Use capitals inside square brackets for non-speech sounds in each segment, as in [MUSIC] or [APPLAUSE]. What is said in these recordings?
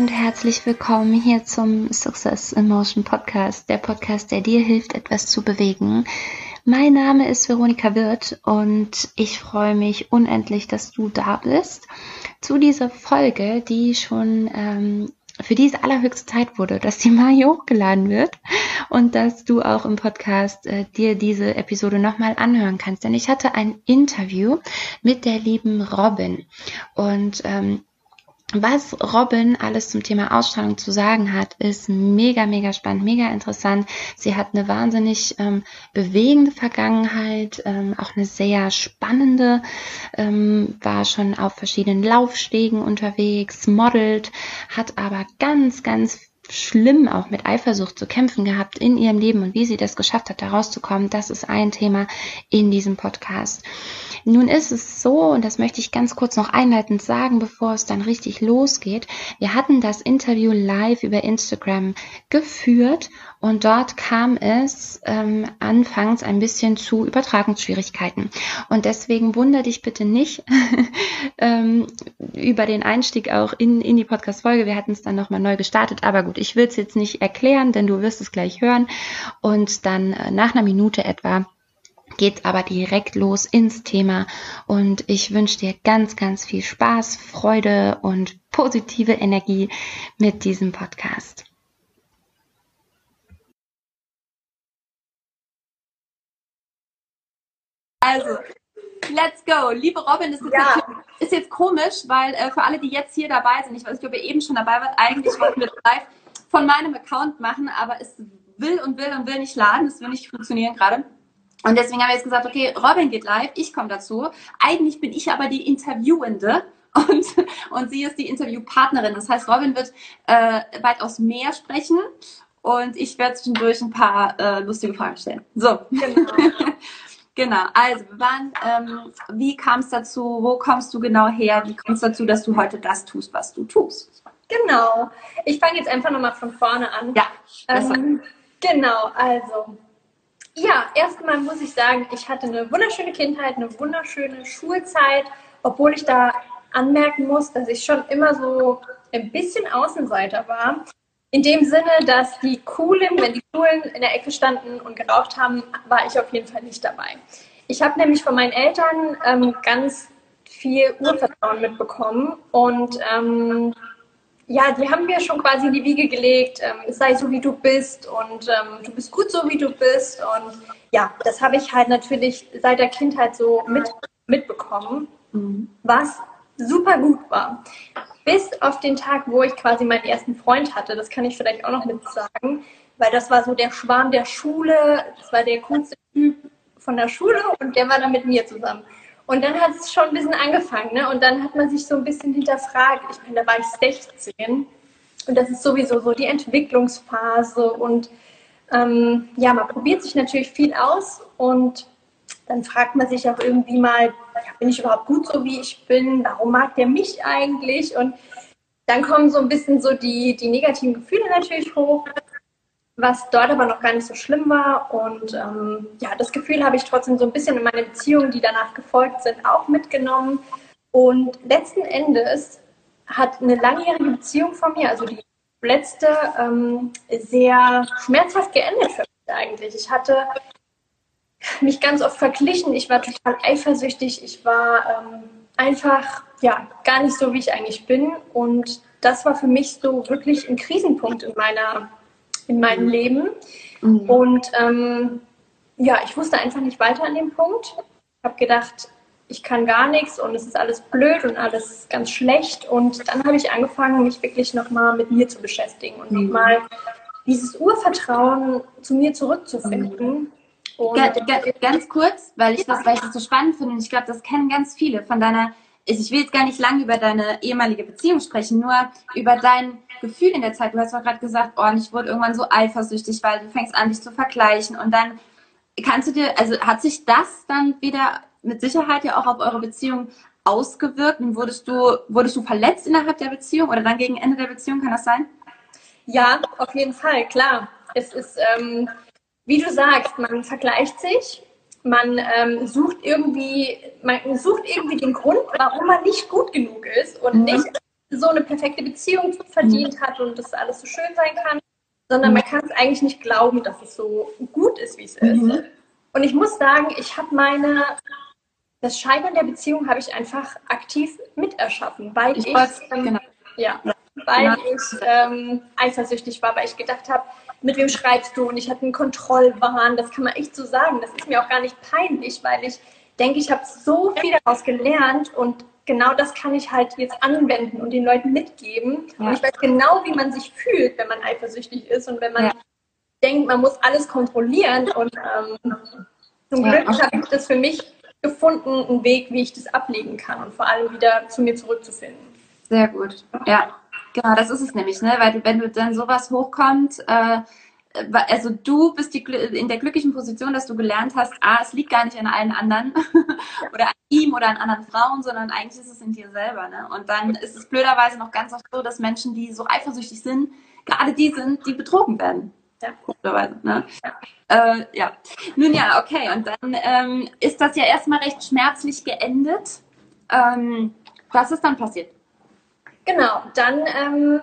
Und herzlich willkommen hier zum Success Emotion Podcast, der Podcast, der dir hilft, etwas zu bewegen. Mein Name ist Veronika Wirth und ich freue mich unendlich, dass du da bist zu dieser Folge, die schon ähm, für diese allerhöchste Zeit wurde, dass die mal hier hochgeladen wird und dass du auch im Podcast äh, dir diese Episode nochmal anhören kannst. Denn ich hatte ein Interview mit der lieben Robin und ähm, was Robin alles zum Thema Ausstrahlung zu sagen hat, ist mega, mega spannend, mega interessant. Sie hat eine wahnsinnig ähm, bewegende Vergangenheit, ähm, auch eine sehr spannende, ähm, war schon auf verschiedenen Laufstegen unterwegs, modelt, hat aber ganz, ganz schlimm auch mit Eifersucht zu kämpfen gehabt in ihrem Leben und wie sie das geschafft hat, da rauszukommen, das ist ein Thema in diesem Podcast. Nun ist es so, und das möchte ich ganz kurz noch einleitend sagen, bevor es dann richtig losgeht. Wir hatten das Interview live über Instagram geführt und dort kam es ähm, anfangs ein bisschen zu Übertragungsschwierigkeiten. Und deswegen wundere dich bitte nicht [LAUGHS] ähm, über den Einstieg auch in, in die Podcast-Folge. Wir hatten es dann nochmal neu gestartet. Aber gut, ich will es jetzt nicht erklären, denn du wirst es gleich hören. Und dann äh, nach einer Minute etwa geht aber direkt los ins Thema und ich wünsche dir ganz, ganz viel Spaß, Freude und positive Energie mit diesem Podcast. Also, let's go. Liebe Robin, das ist, ja. jetzt, ist jetzt komisch, weil äh, für alle, die jetzt hier dabei sind, ich weiß nicht, ob ihr eben schon dabei wart, eigentlich wollten wir das live von meinem Account machen, aber es will und will und will nicht laden, es will nicht funktionieren gerade. Und deswegen haben wir jetzt gesagt, okay, Robin geht live, ich komme dazu. Eigentlich bin ich aber die Interviewende und, und sie ist die Interviewpartnerin. Das heißt, Robin wird äh, weitaus mehr sprechen und ich werde zwischendurch ein paar äh, lustige Fragen stellen. So. Genau. [LAUGHS] genau. Also, waren, ähm, wie kam es dazu? Wo kommst du genau her? Wie kommst du dazu, dass du heute das tust, was du tust? Genau. Ich fange jetzt einfach nochmal von vorne an. Ja. Ähm, genau, also ja, erstmal muss ich sagen, ich hatte eine wunderschöne Kindheit, eine wunderschöne Schulzeit, obwohl ich da anmerken muss, dass ich schon immer so ein bisschen Außenseiter war. In dem Sinne, dass die Coolen, wenn die Coolen in der Ecke standen und geraucht haben, war ich auf jeden Fall nicht dabei. Ich habe nämlich von meinen Eltern ähm, ganz viel Urvertrauen mitbekommen und ähm, ja, die haben mir schon quasi in die Wiege gelegt, ähm, sei so wie du bist und ähm, du bist gut so wie du bist. Und ja, das habe ich halt natürlich seit der Kindheit so mit, mitbekommen, mhm. was super gut war. Bis auf den Tag, wo ich quasi meinen ersten Freund hatte, das kann ich vielleicht auch noch mit sagen, weil das war so der Schwarm der Schule, das war der coolste Typ von der Schule und der war dann mit mir zusammen. Und dann hat es schon ein bisschen angefangen, ne? Und dann hat man sich so ein bisschen hinterfragt. Ich meine, da war ich 16 und das ist sowieso so die Entwicklungsphase und ähm, ja, man probiert sich natürlich viel aus und dann fragt man sich auch irgendwie mal, bin ich überhaupt gut so, wie ich bin? Warum mag der mich eigentlich? Und dann kommen so ein bisschen so die, die negativen Gefühle natürlich hoch was dort aber noch gar nicht so schlimm war. Und ähm, ja, das Gefühl habe ich trotzdem so ein bisschen in meine Beziehungen, die danach gefolgt sind, auch mitgenommen. Und letzten Endes hat eine langjährige Beziehung von mir, also die letzte, ähm, sehr schmerzhaft geendet für mich eigentlich. Ich hatte mich ganz oft verglichen, ich war total eifersüchtig, ich war ähm, einfach ja gar nicht so, wie ich eigentlich bin. Und das war für mich so wirklich ein Krisenpunkt in meiner in meinem mhm. Leben. Mhm. Und ähm, ja, ich wusste einfach nicht weiter an dem Punkt. Ich habe gedacht, ich kann gar nichts und es ist alles blöd und alles ganz schlecht. Und dann habe ich angefangen, mich wirklich nochmal mit mir zu beschäftigen und mhm. nochmal dieses Urvertrauen zu mir zurückzufinden. Ganz kurz, weil ich, das, weil ich das so spannend finde und ich glaube, das kennen ganz viele von deiner, ich will jetzt gar nicht lange über deine ehemalige Beziehung sprechen, nur über dein Gefühl in der Zeit? Du hast doch gerade gesagt, oh, ich wurde irgendwann so eifersüchtig, weil du fängst an, dich zu vergleichen. Und dann kannst du dir, also hat sich das dann wieder mit Sicherheit ja auch auf eure Beziehung ausgewirkt? Und wurdest du, wurdest du verletzt innerhalb der Beziehung oder dann gegen Ende der Beziehung? Kann das sein? Ja, auf jeden Fall, klar. Es ist, ähm, wie du sagst, man vergleicht sich, man ähm, sucht irgendwie, man sucht irgendwie den Grund, warum man nicht gut genug ist und mhm. nicht so eine perfekte Beziehung verdient mhm. hat und das alles so schön sein kann, sondern man kann es eigentlich nicht glauben, dass es so gut ist, wie es mhm. ist. Und ich muss sagen, ich habe meine, das Scheitern der Beziehung habe ich einfach aktiv miterschaffen, weil ich, ich ähm, genau. ja, weil ja. ich ähm, eifersüchtig war, weil ich gedacht habe, mit wem schreibst du? Und ich hatte einen Kontrollwahn, das kann man echt so sagen. Das ist mir auch gar nicht peinlich, weil ich denke, ich habe so viel daraus gelernt und genau das kann ich halt jetzt anwenden und den Leuten mitgeben. Ja. Und ich weiß genau, wie man sich fühlt, wenn man eifersüchtig ist und wenn man ja. denkt, man muss alles kontrollieren. Und ähm, zum Glück ja. habe ich das für mich gefunden, einen Weg, wie ich das ablegen kann und vor allem wieder zu mir zurückzufinden. Sehr gut. Ja, genau, das ist es nämlich, ne? Weil wenn du dann sowas hochkommt, äh, also du bist die, in der glücklichen Position, dass du gelernt hast, ah, es liegt gar nicht an allen anderen [LAUGHS] oder an ihm oder an anderen Frauen, sondern eigentlich ist es in dir selber. Ne? Und dann ist es blöderweise noch ganz oft so, dass Menschen, die so eifersüchtig sind, gerade die sind, die betrogen werden. Ja. Blöderweise, ne? ja. Äh, ja. Nun ja, okay. Und dann ähm, ist das ja erstmal recht schmerzlich geendet. Ähm, was ist dann passiert? Genau, dann ähm,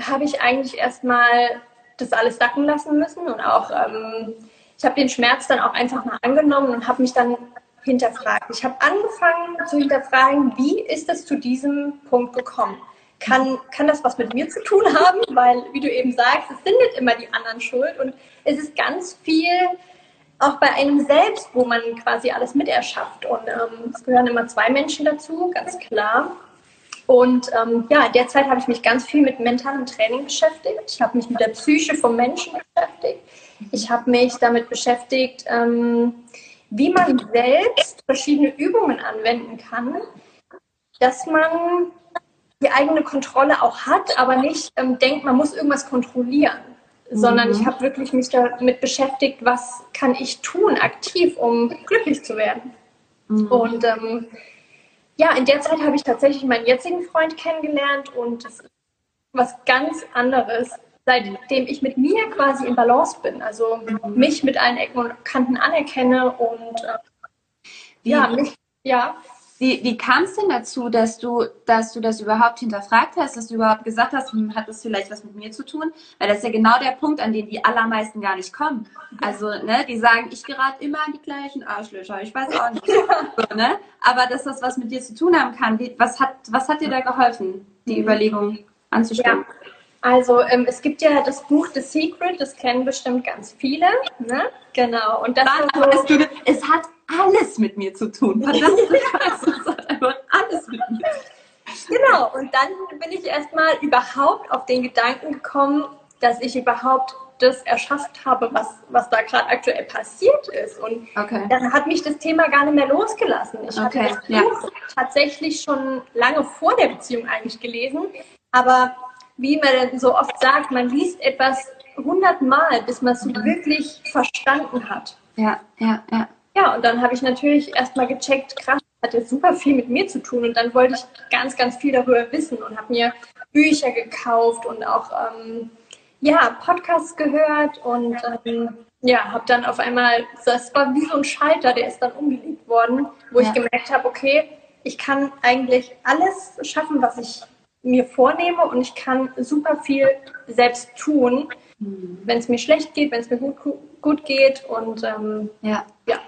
habe ich eigentlich erstmal das alles sacken lassen müssen und auch, ähm, ich habe den Schmerz dann auch einfach mal angenommen und habe mich dann hinterfragt. Ich habe angefangen zu hinterfragen, wie ist es zu diesem Punkt gekommen? Kann, kann das was mit mir zu tun haben? Weil, wie du eben sagst, es sind nicht immer die anderen schuld und es ist ganz viel auch bei einem selbst, wo man quasi alles miterschafft. Und ähm, es gehören immer zwei Menschen dazu, ganz klar. Und ähm, ja, derzeit habe ich mich ganz viel mit mentalem Training beschäftigt. Ich habe mich mit der Psyche vom Menschen beschäftigt. Ich habe mich damit beschäftigt, ähm, wie man selbst verschiedene Übungen anwenden kann, dass man die eigene Kontrolle auch hat, aber nicht ähm, denkt, man muss irgendwas kontrollieren, mhm. sondern ich habe wirklich mich damit beschäftigt, was kann ich tun aktiv, um glücklich zu werden. Mhm. Und ähm, ja, in der Zeit habe ich tatsächlich meinen jetzigen Freund kennengelernt und das ist was ganz anderes, seitdem ich mit mir quasi in Balance bin. Also mhm. mich mit allen Ecken und Kanten anerkenne und äh, ja, mich, ja. Wie, wie kam es denn dazu, dass du, dass du das überhaupt hinterfragt hast, dass du überhaupt gesagt hast, hm, hat das vielleicht was mit mir zu tun? Weil das ist ja genau der Punkt, an den die allermeisten gar nicht kommen. Also, ne, die sagen, ich gerate immer an die gleichen Arschlöcher. Ich weiß auch nicht. [LAUGHS] so, ne? Aber dass das was mit dir zu tun haben kann, wie, was, hat, was hat dir da geholfen, die Überlegung anzustellen? Ja. Also ähm, es gibt ja das Buch The Secret, das kennen bestimmt ganz viele. Ne? Genau. Und das Dann, so, du, es hat alles mit mir zu tun. Verdammt, es hat einfach alles mit mir. Genau. Und dann bin ich erstmal überhaupt auf den Gedanken gekommen, dass ich überhaupt das erschafft habe, was, was da gerade aktuell passiert ist. Und okay. dann hat mich das Thema gar nicht mehr losgelassen. Ich okay. hatte das Buch ja. tatsächlich schon lange vor der Beziehung eigentlich gelesen, aber wie man so oft sagt, man liest etwas hundertmal, bis man es mhm. wirklich verstanden hat. Ja, ja, ja. Ja, und dann habe ich natürlich erstmal gecheckt, krass, hat ja super viel mit mir zu tun. Und dann wollte ich ganz, ganz viel darüber wissen und habe mir Bücher gekauft und auch ähm, ja, Podcasts gehört und ähm, ja, habe dann auf einmal, das war wie so ein Schalter, der ist dann umgelegt worden, wo ja. ich gemerkt habe, okay, ich kann eigentlich alles schaffen, was ich mir vornehme und ich kann super viel selbst tun, wenn es mir schlecht geht, wenn es mir gut, gut geht und ähm, ja. ja.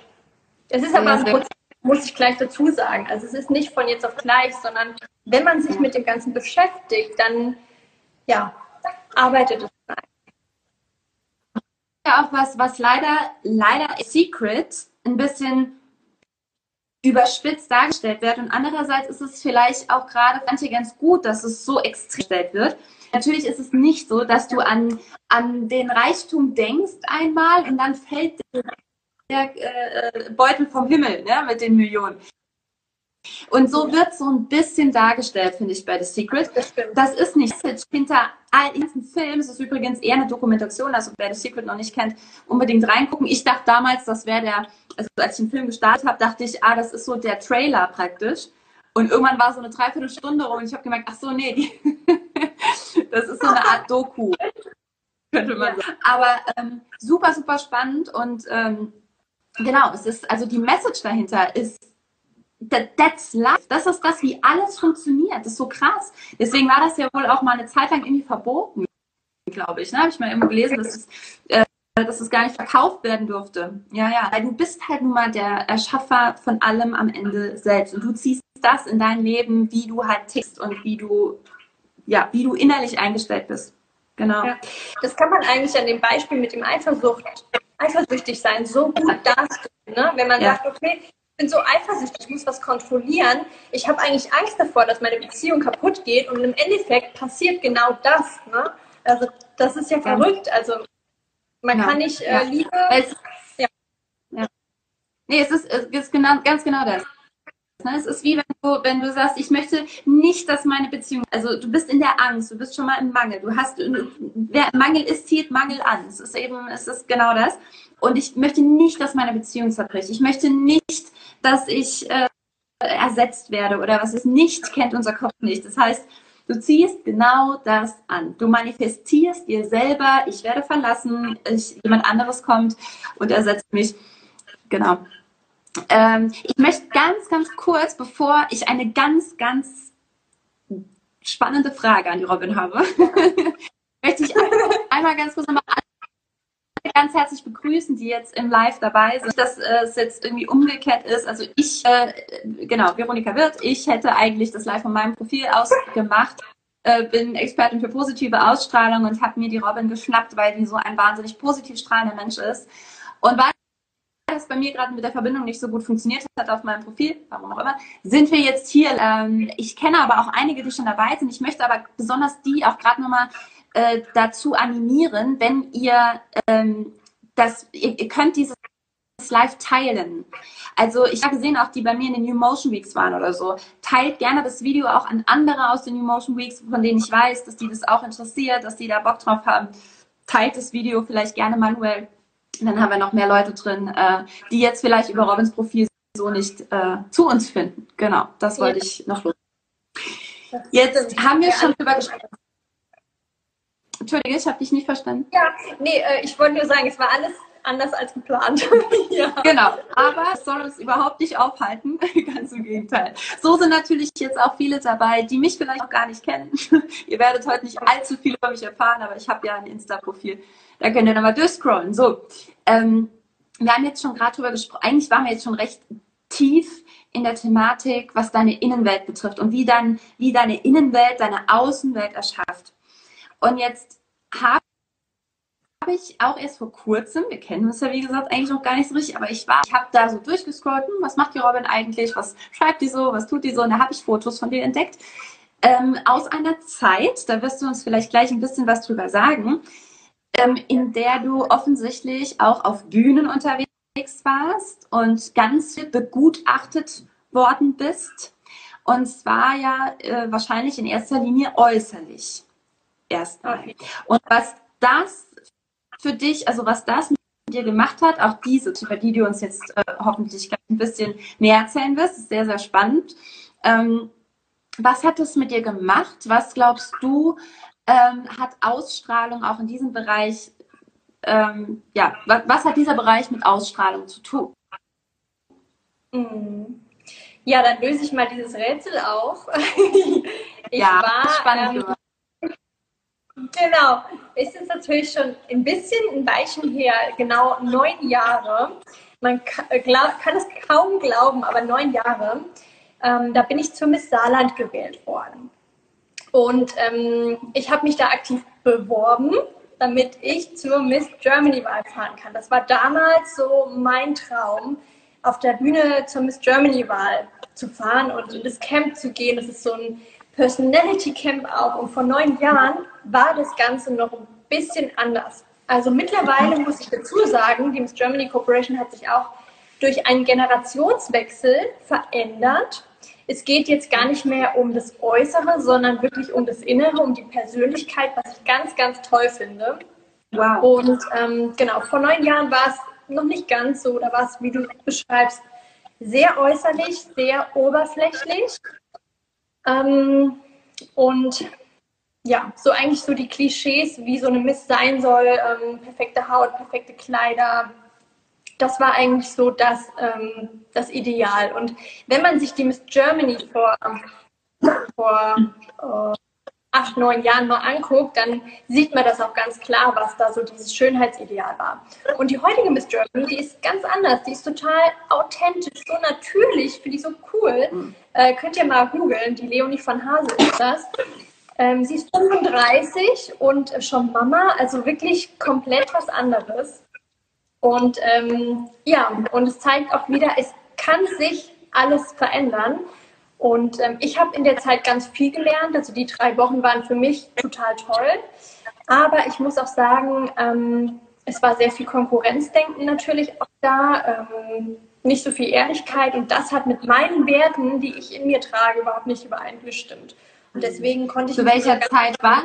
Es ist aber ein Prozess, muss ich gleich dazu sagen. Also es ist nicht von jetzt auf gleich, sondern wenn man sich mit dem Ganzen beschäftigt, dann ja, arbeitet es. Ja, auch was, was leider, leider Secret ein bisschen überspitzt dargestellt wird. Und andererseits ist es vielleicht auch gerade manche ganz gut, dass es so extrem gestellt wird. Natürlich ist es nicht so, dass du an, an den Reichtum denkst einmal und dann fällt der äh, Beutel vom Himmel ne, mit den Millionen. Und so wird so ein bisschen dargestellt, finde ich, bei The Secret. Das, das ist nicht hinter all diesen Filmen. Es ist übrigens eher eine Dokumentation, also wer The Secret noch nicht kennt, unbedingt reingucken. Ich dachte damals, das wäre der, also als ich den Film gestartet habe, dachte ich, ah, das ist so der Trailer praktisch. Und irgendwann war so eine Dreiviertelstunde rum und ich habe gemerkt, ach so, nee, die, [LAUGHS] das ist so eine Art Doku, könnte man sagen. Aber ähm, super, super spannend und ähm, genau, es ist, also die Message dahinter ist that's life. Das ist das, wie alles funktioniert. Das ist so krass. Deswegen war das ja wohl auch mal eine Zeit lang irgendwie verboten, glaube ich. Ne? Habe ich mal immer gelesen, dass es, äh, dass es gar nicht verkauft werden durfte. Ja, ja. Weil du bist halt nun mal der Erschaffer von allem am Ende selbst. Und du ziehst das in dein Leben, wie du halt tickst und wie du, ja, wie du innerlich eingestellt bist. Genau. Ja. Das kann man eigentlich an dem Beispiel mit dem Eifersucht, eifersüchtig sein, so gut darstellen. Ne? Wenn man ja. sagt, okay, bin so eifersüchtig, ich muss was kontrollieren. Ich habe eigentlich Angst davor, dass meine Beziehung kaputt geht und im Endeffekt passiert genau das. Ne? Also das ist ja verrückt. Also man ja. kann nicht äh, Liebe. Es, ja. ja. Nee, es ist, es ist genau, ganz genau das. Ne? Es ist wie wenn du, wenn du sagst, ich möchte nicht, dass meine Beziehung, also du bist in der Angst, du bist schon mal im Mangel. Du hast, wer Mangel ist, zieht Mangel an. Es ist eben, es ist genau das. Und ich möchte nicht, dass meine Beziehung zerbricht. Ich möchte nicht, dass ich äh, ersetzt werde oder was es nicht kennt unser Kopf nicht. Das heißt, du ziehst genau das an. Du manifestierst dir selber, ich werde verlassen, ich, jemand anderes kommt und ersetzt mich. Genau. Ähm, ich möchte ganz, ganz kurz, bevor ich eine ganz, ganz spannende Frage an die Robin habe, [LAUGHS] möchte ich einmal ganz kurz nochmal ganz herzlich begrüßen, die jetzt im Live dabei sind, dass äh, es jetzt irgendwie umgekehrt ist. Also ich, äh, genau, Veronika Wirth, ich hätte eigentlich das Live von meinem Profil aus gemacht, äh, bin Expertin für positive Ausstrahlung und habe mir die Robin geschnappt, weil die so ein wahnsinnig positiv strahlender Mensch ist. Und weil das bei mir gerade mit der Verbindung nicht so gut funktioniert hat auf meinem Profil, warum auch immer, sind wir jetzt hier. Ähm, ich kenne aber auch einige, die schon dabei sind. Ich möchte aber besonders die auch gerade nochmal äh, dazu animieren, wenn ihr ähm, das, ihr, ihr könnt dieses live teilen. Also ich habe gesehen, auch die bei mir in den New Motion Weeks waren oder so. Teilt gerne das Video auch an andere aus den New Motion Weeks, von denen ich weiß, dass die das auch interessiert, dass die da Bock drauf haben. Teilt das Video vielleicht gerne manuell dann haben wir noch mehr Leute drin, äh, die jetzt vielleicht über Robins Profil so nicht äh, zu uns finden. Genau, das wollte ja. ich noch los. Jetzt haben wir schon drüber gesprochen. Entschuldige, ich habe dich nicht verstanden. Ja, nee, äh, ich wollte nur sagen, es war alles anders als geplant. [LAUGHS] ja. Genau, aber es soll uns überhaupt nicht aufhalten. [LAUGHS] Ganz im Gegenteil. So sind natürlich jetzt auch viele dabei, die mich vielleicht auch gar nicht kennen. [LAUGHS] Ihr werdet heute nicht allzu viel über mich erfahren, aber ich habe ja ein Insta-Profil. Da könnt ihr nochmal durchscrollen. So, ähm, wir haben jetzt schon gerade drüber gesprochen. Eigentlich waren wir jetzt schon recht tief in der Thematik, was deine Innenwelt betrifft und wie, dann, wie deine Innenwelt deine Außenwelt erschafft. Und jetzt habe ich auch erst vor kurzem, wir kennen uns ja wie gesagt eigentlich noch gar nicht so richtig, aber ich war, ich habe da so durchgescrollt, hm, was macht die Robin eigentlich, was schreibt die so, was tut die so, und da habe ich Fotos von dir entdeckt. Ähm, aus einer Zeit, da wirst du uns vielleicht gleich ein bisschen was drüber sagen, ähm, in der du offensichtlich auch auf Bühnen unterwegs warst und ganz viel begutachtet worden bist. Und zwar ja äh, wahrscheinlich in erster Linie äußerlich. Erstmal. Okay. Und was das für dich, also was das mit dir gemacht hat, auch diese, über die du uns jetzt äh, hoffentlich ein bisschen mehr erzählen wirst, ist sehr, sehr spannend. Ähm, was hat das mit dir gemacht? Was glaubst du, ähm, hat Ausstrahlung auch in diesem Bereich, ähm, ja, was, was, hat dieser Bereich mit Ausstrahlung zu tun? Mhm. Ja, dann löse ich mal dieses Rätsel auf. [LAUGHS] ich ja, war, spannend. Ähm, genau, ist jetzt natürlich schon ein bisschen ein Weilchen her, genau neun Jahre. Man kann, äh, glaub, kann es kaum glauben, aber neun Jahre. Ähm, da bin ich zur Miss Saarland gewählt worden. Und ähm, ich habe mich da aktiv beworben, damit ich zur Miss Germany-Wahl fahren kann. Das war damals so mein Traum, auf der Bühne zur Miss Germany-Wahl zu fahren und in das Camp zu gehen. Das ist so ein Personality Camp auch. Und vor neun Jahren war das Ganze noch ein bisschen anders. Also mittlerweile muss ich dazu sagen, die Miss Germany Corporation hat sich auch durch einen Generationswechsel verändert es geht jetzt gar nicht mehr um das Äußere, sondern wirklich um das Innere, um die Persönlichkeit, was ich ganz, ganz toll finde. Wow. Und ähm, genau, vor neun Jahren war es noch nicht ganz so, da war es, wie du beschreibst, sehr äußerlich, sehr oberflächlich. Ähm, und ja, so eigentlich so die Klischees, wie so eine Miss sein soll, ähm, perfekte Haut, perfekte Kleider, das war eigentlich so das, ähm, das Ideal. Und wenn man sich die Miss Germany vor, vor äh, acht, neun Jahren mal anguckt, dann sieht man das auch ganz klar, was da so dieses Schönheitsideal war. Und die heutige Miss Germany, die ist ganz anders. Die ist total authentisch, so natürlich, finde ich so cool. Äh, könnt ihr mal googeln, die Leonie von Hase ist das. Ähm, sie ist 35 und schon Mama, also wirklich komplett was anderes. Und ähm, ja, und es zeigt auch wieder, es kann sich alles verändern. Und ähm, ich habe in der Zeit ganz viel gelernt. Also die drei Wochen waren für mich total toll. Aber ich muss auch sagen, ähm, es war sehr viel Konkurrenzdenken natürlich auch da, ähm, nicht so viel Ehrlichkeit. Und das hat mit meinen Werten, die ich in mir trage, überhaupt nicht übereingestimmt. Und deswegen konnte ich. Zu welcher Zeit war?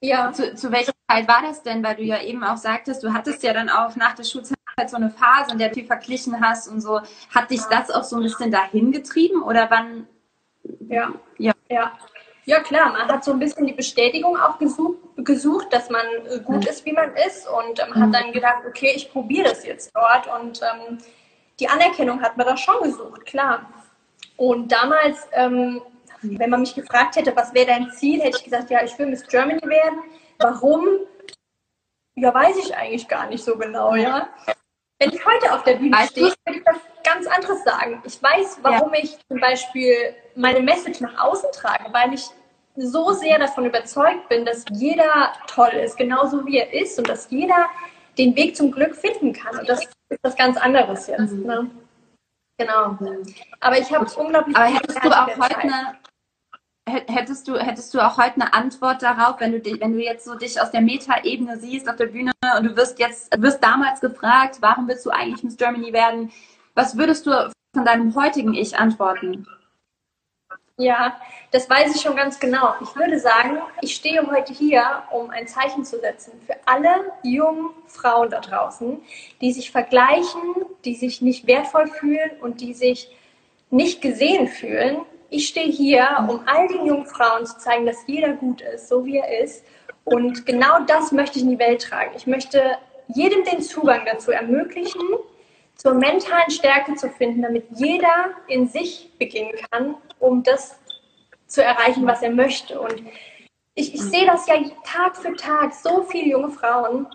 Ja. Zu, zu welcher Zeit war das denn? Weil du ja eben auch sagtest, du hattest ja dann auch nach der Schulzeit so eine Phase, in der du viel verglichen hast und so. Hat dich das auch so ein bisschen dahin getrieben oder wann? Ja. Ja. Ja. Ja, klar, man hat so ein bisschen die Bestätigung auch gesucht, gesucht dass man äh, gut ist, wie man ist und ähm, hat dann gedacht, okay, ich probiere das jetzt dort und ähm, die Anerkennung hat man da schon gesucht, klar. Und damals ähm, wenn man mich gefragt hätte, was wäre dein Ziel, hätte ich gesagt, ja, ich will Miss Germany werden. Warum? Ja, weiß ich eigentlich gar nicht so genau, ja. Wenn ich heute auf der Bühne stehe, würde ich das ganz anderes sagen. Ich weiß, warum ja. ich zum Beispiel meine Message nach außen trage, weil ich so sehr davon überzeugt bin, dass jeder toll ist, genauso wie er ist und dass jeder den Weg zum Glück finden kann. Und das ist was ganz anderes jetzt. Mhm. Ne? Genau. Aber ich habe unglaublich. Aber hättest du auch heute eine, hättest du, hättest du auch heute eine Antwort darauf, wenn du, dich, wenn du jetzt so dich aus der Meta-Ebene siehst auf der Bühne und du wirst jetzt, wirst damals gefragt, warum willst du eigentlich Miss Germany werden? Was würdest du von deinem heutigen Ich antworten? Ja, das weiß ich schon ganz genau. Ich würde sagen, ich stehe heute hier, um ein Zeichen zu setzen für alle jungen Frauen da draußen, die sich vergleichen, die sich nicht wertvoll fühlen und die sich nicht gesehen fühlen ich stehe hier, um all den jungen Frauen zu zeigen, dass jeder gut ist, so wie er ist. Und genau das möchte ich in die Welt tragen. Ich möchte jedem den Zugang dazu ermöglichen, zur mentalen Stärke zu finden, damit jeder in sich beginnen kann, um das zu erreichen, was er möchte. Und ich, ich sehe das ja Tag für Tag, so viele junge Frauen,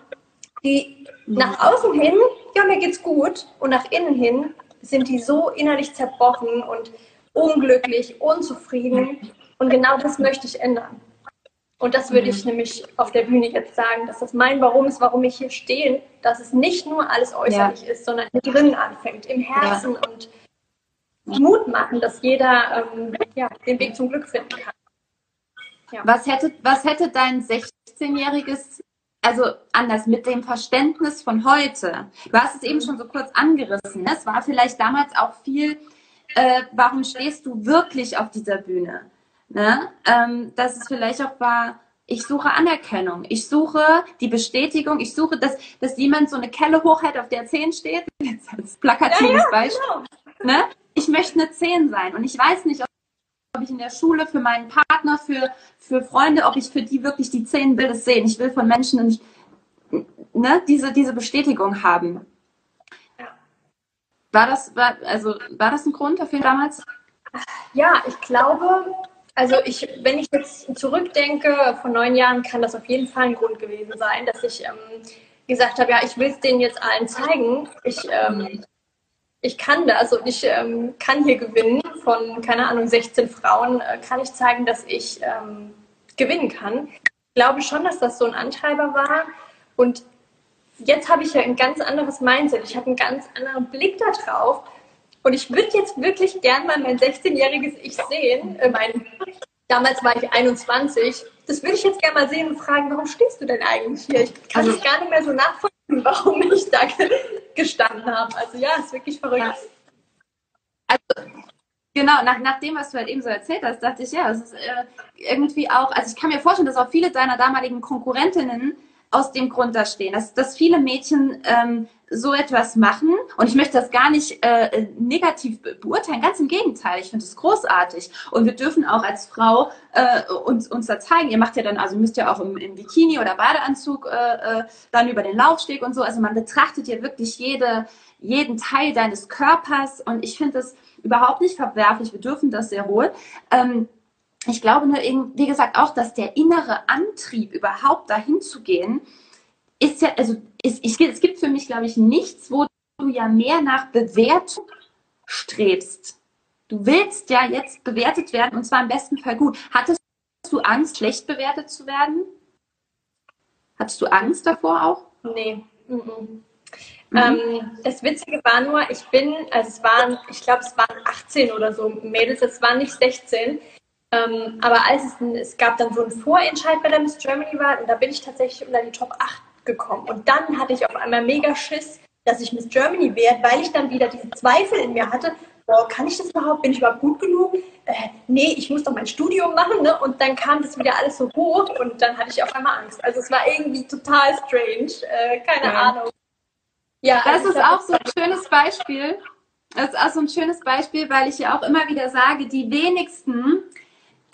die nach außen hin, ja, mir geht's gut, und nach innen hin sind die so innerlich zerbrochen und unglücklich, unzufrieden. Und genau das möchte ich ändern. Und das würde ich nämlich auf der Bühne jetzt sagen, dass das mein Warum ist, warum ich hier stehe, dass es nicht nur alles äußerlich ja. ist, sondern drinnen anfängt, im Herzen ja. und Mut machen, dass jeder ähm, ja, den Weg zum Glück finden kann. Ja. Was, hätte, was hätte dein 16-jähriges, also anders mit dem Verständnis von heute, du hast es eben schon so kurz angerissen, ne? es war vielleicht damals auch viel äh, warum stehst du wirklich auf dieser Bühne? Ne? Ähm, dass es vielleicht auch war, ich suche Anerkennung, ich suche die Bestätigung, ich suche, dass, dass jemand so eine Kelle hochhält, auf der 10 steht, [LAUGHS] jetzt als plakatives ja, ja, Beispiel. Genau. Ne? Ich möchte eine 10 sein und ich weiß nicht, ob ich in der Schule für meinen Partner, für, für Freunde, ob ich für die wirklich die 10 will, das sehen. Ich will von Menschen ne, diese, diese Bestätigung haben. War das, war, also, war das ein Grund dafür damals? Ja, ich glaube, also ich, wenn ich jetzt zurückdenke, vor neun Jahren kann das auf jeden Fall ein Grund gewesen sein, dass ich ähm, gesagt habe, ja, ich will es denen jetzt allen zeigen. Ich, ähm, ich kann das und ich ähm, kann hier gewinnen. Von, keine Ahnung, 16 Frauen äh, kann ich zeigen, dass ich ähm, gewinnen kann. Ich glaube schon, dass das so ein Antreiber war. Und jetzt habe ich ja ein ganz anderes Mindset. Ich habe einen ganz anderen Blick da drauf. Und ich würde jetzt wirklich gern mal mein 16-jähriges Ich sehen. Äh, mein, damals war ich 21. Das würde ich jetzt gerne mal sehen und fragen, warum stehst du denn eigentlich hier? Ich kann es also, gar nicht mehr so nachvollziehen, warum ich da gestanden habe. Also ja, ist wirklich verrückt. Also, genau, nach, nach dem, was du halt eben so erzählt hast, dachte ich, ja, es ist äh, irgendwie auch, also ich kann mir vorstellen, dass auch viele deiner damaligen Konkurrentinnen aus dem Grund da stehen, dass, dass viele Mädchen ähm, so etwas machen. Und ich möchte das gar nicht äh, negativ beurteilen, ganz im Gegenteil. Ich finde es großartig. Und wir dürfen auch als Frau äh, uns, uns da zeigen. Ihr macht ja dann, also müsst ja auch im, im Bikini oder Badeanzug äh, äh, dann über den Laufsteg und so. Also man betrachtet ja wirklich jede, jeden Teil deines Körpers. Und ich finde das überhaupt nicht verwerflich. Wir dürfen das sehr wohl. Ähm, ich glaube nur, wie gesagt, auch, dass der innere Antrieb, überhaupt dahin zu gehen, ist ja, also ist, ich, es gibt für mich, glaube ich, nichts, wo du ja mehr nach Bewertung strebst. Du willst ja jetzt bewertet werden und zwar im besten Fall gut. Hattest du Angst, schlecht bewertet zu werden? Hattest du Angst davor auch? Nee. Mhm. Ähm, das Witzige war nur, ich bin, also es waren, ich glaube, es waren 18 oder so Mädels, es waren nicht 16. Ähm, aber als es, es gab dann so einen Vorentscheid bei der Miss Germany war und da bin ich tatsächlich unter die Top 8 gekommen. Und dann hatte ich auf einmal mega Schiss, dass ich Miss Germany werde, weil ich dann wieder diese Zweifel in mir hatte. Boah, kann ich das überhaupt? Bin ich überhaupt gut genug? Äh, nee, ich muss doch mein Studium machen. Ne? Und dann kam das wieder alles so hoch und dann hatte ich auf einmal Angst. Also es war irgendwie total strange. Äh, keine ja. Ahnung. Ja, das also ist auch so ein schönes Beispiel. Das ist auch so ein schönes Beispiel, weil ich ja auch immer wieder sage, die wenigsten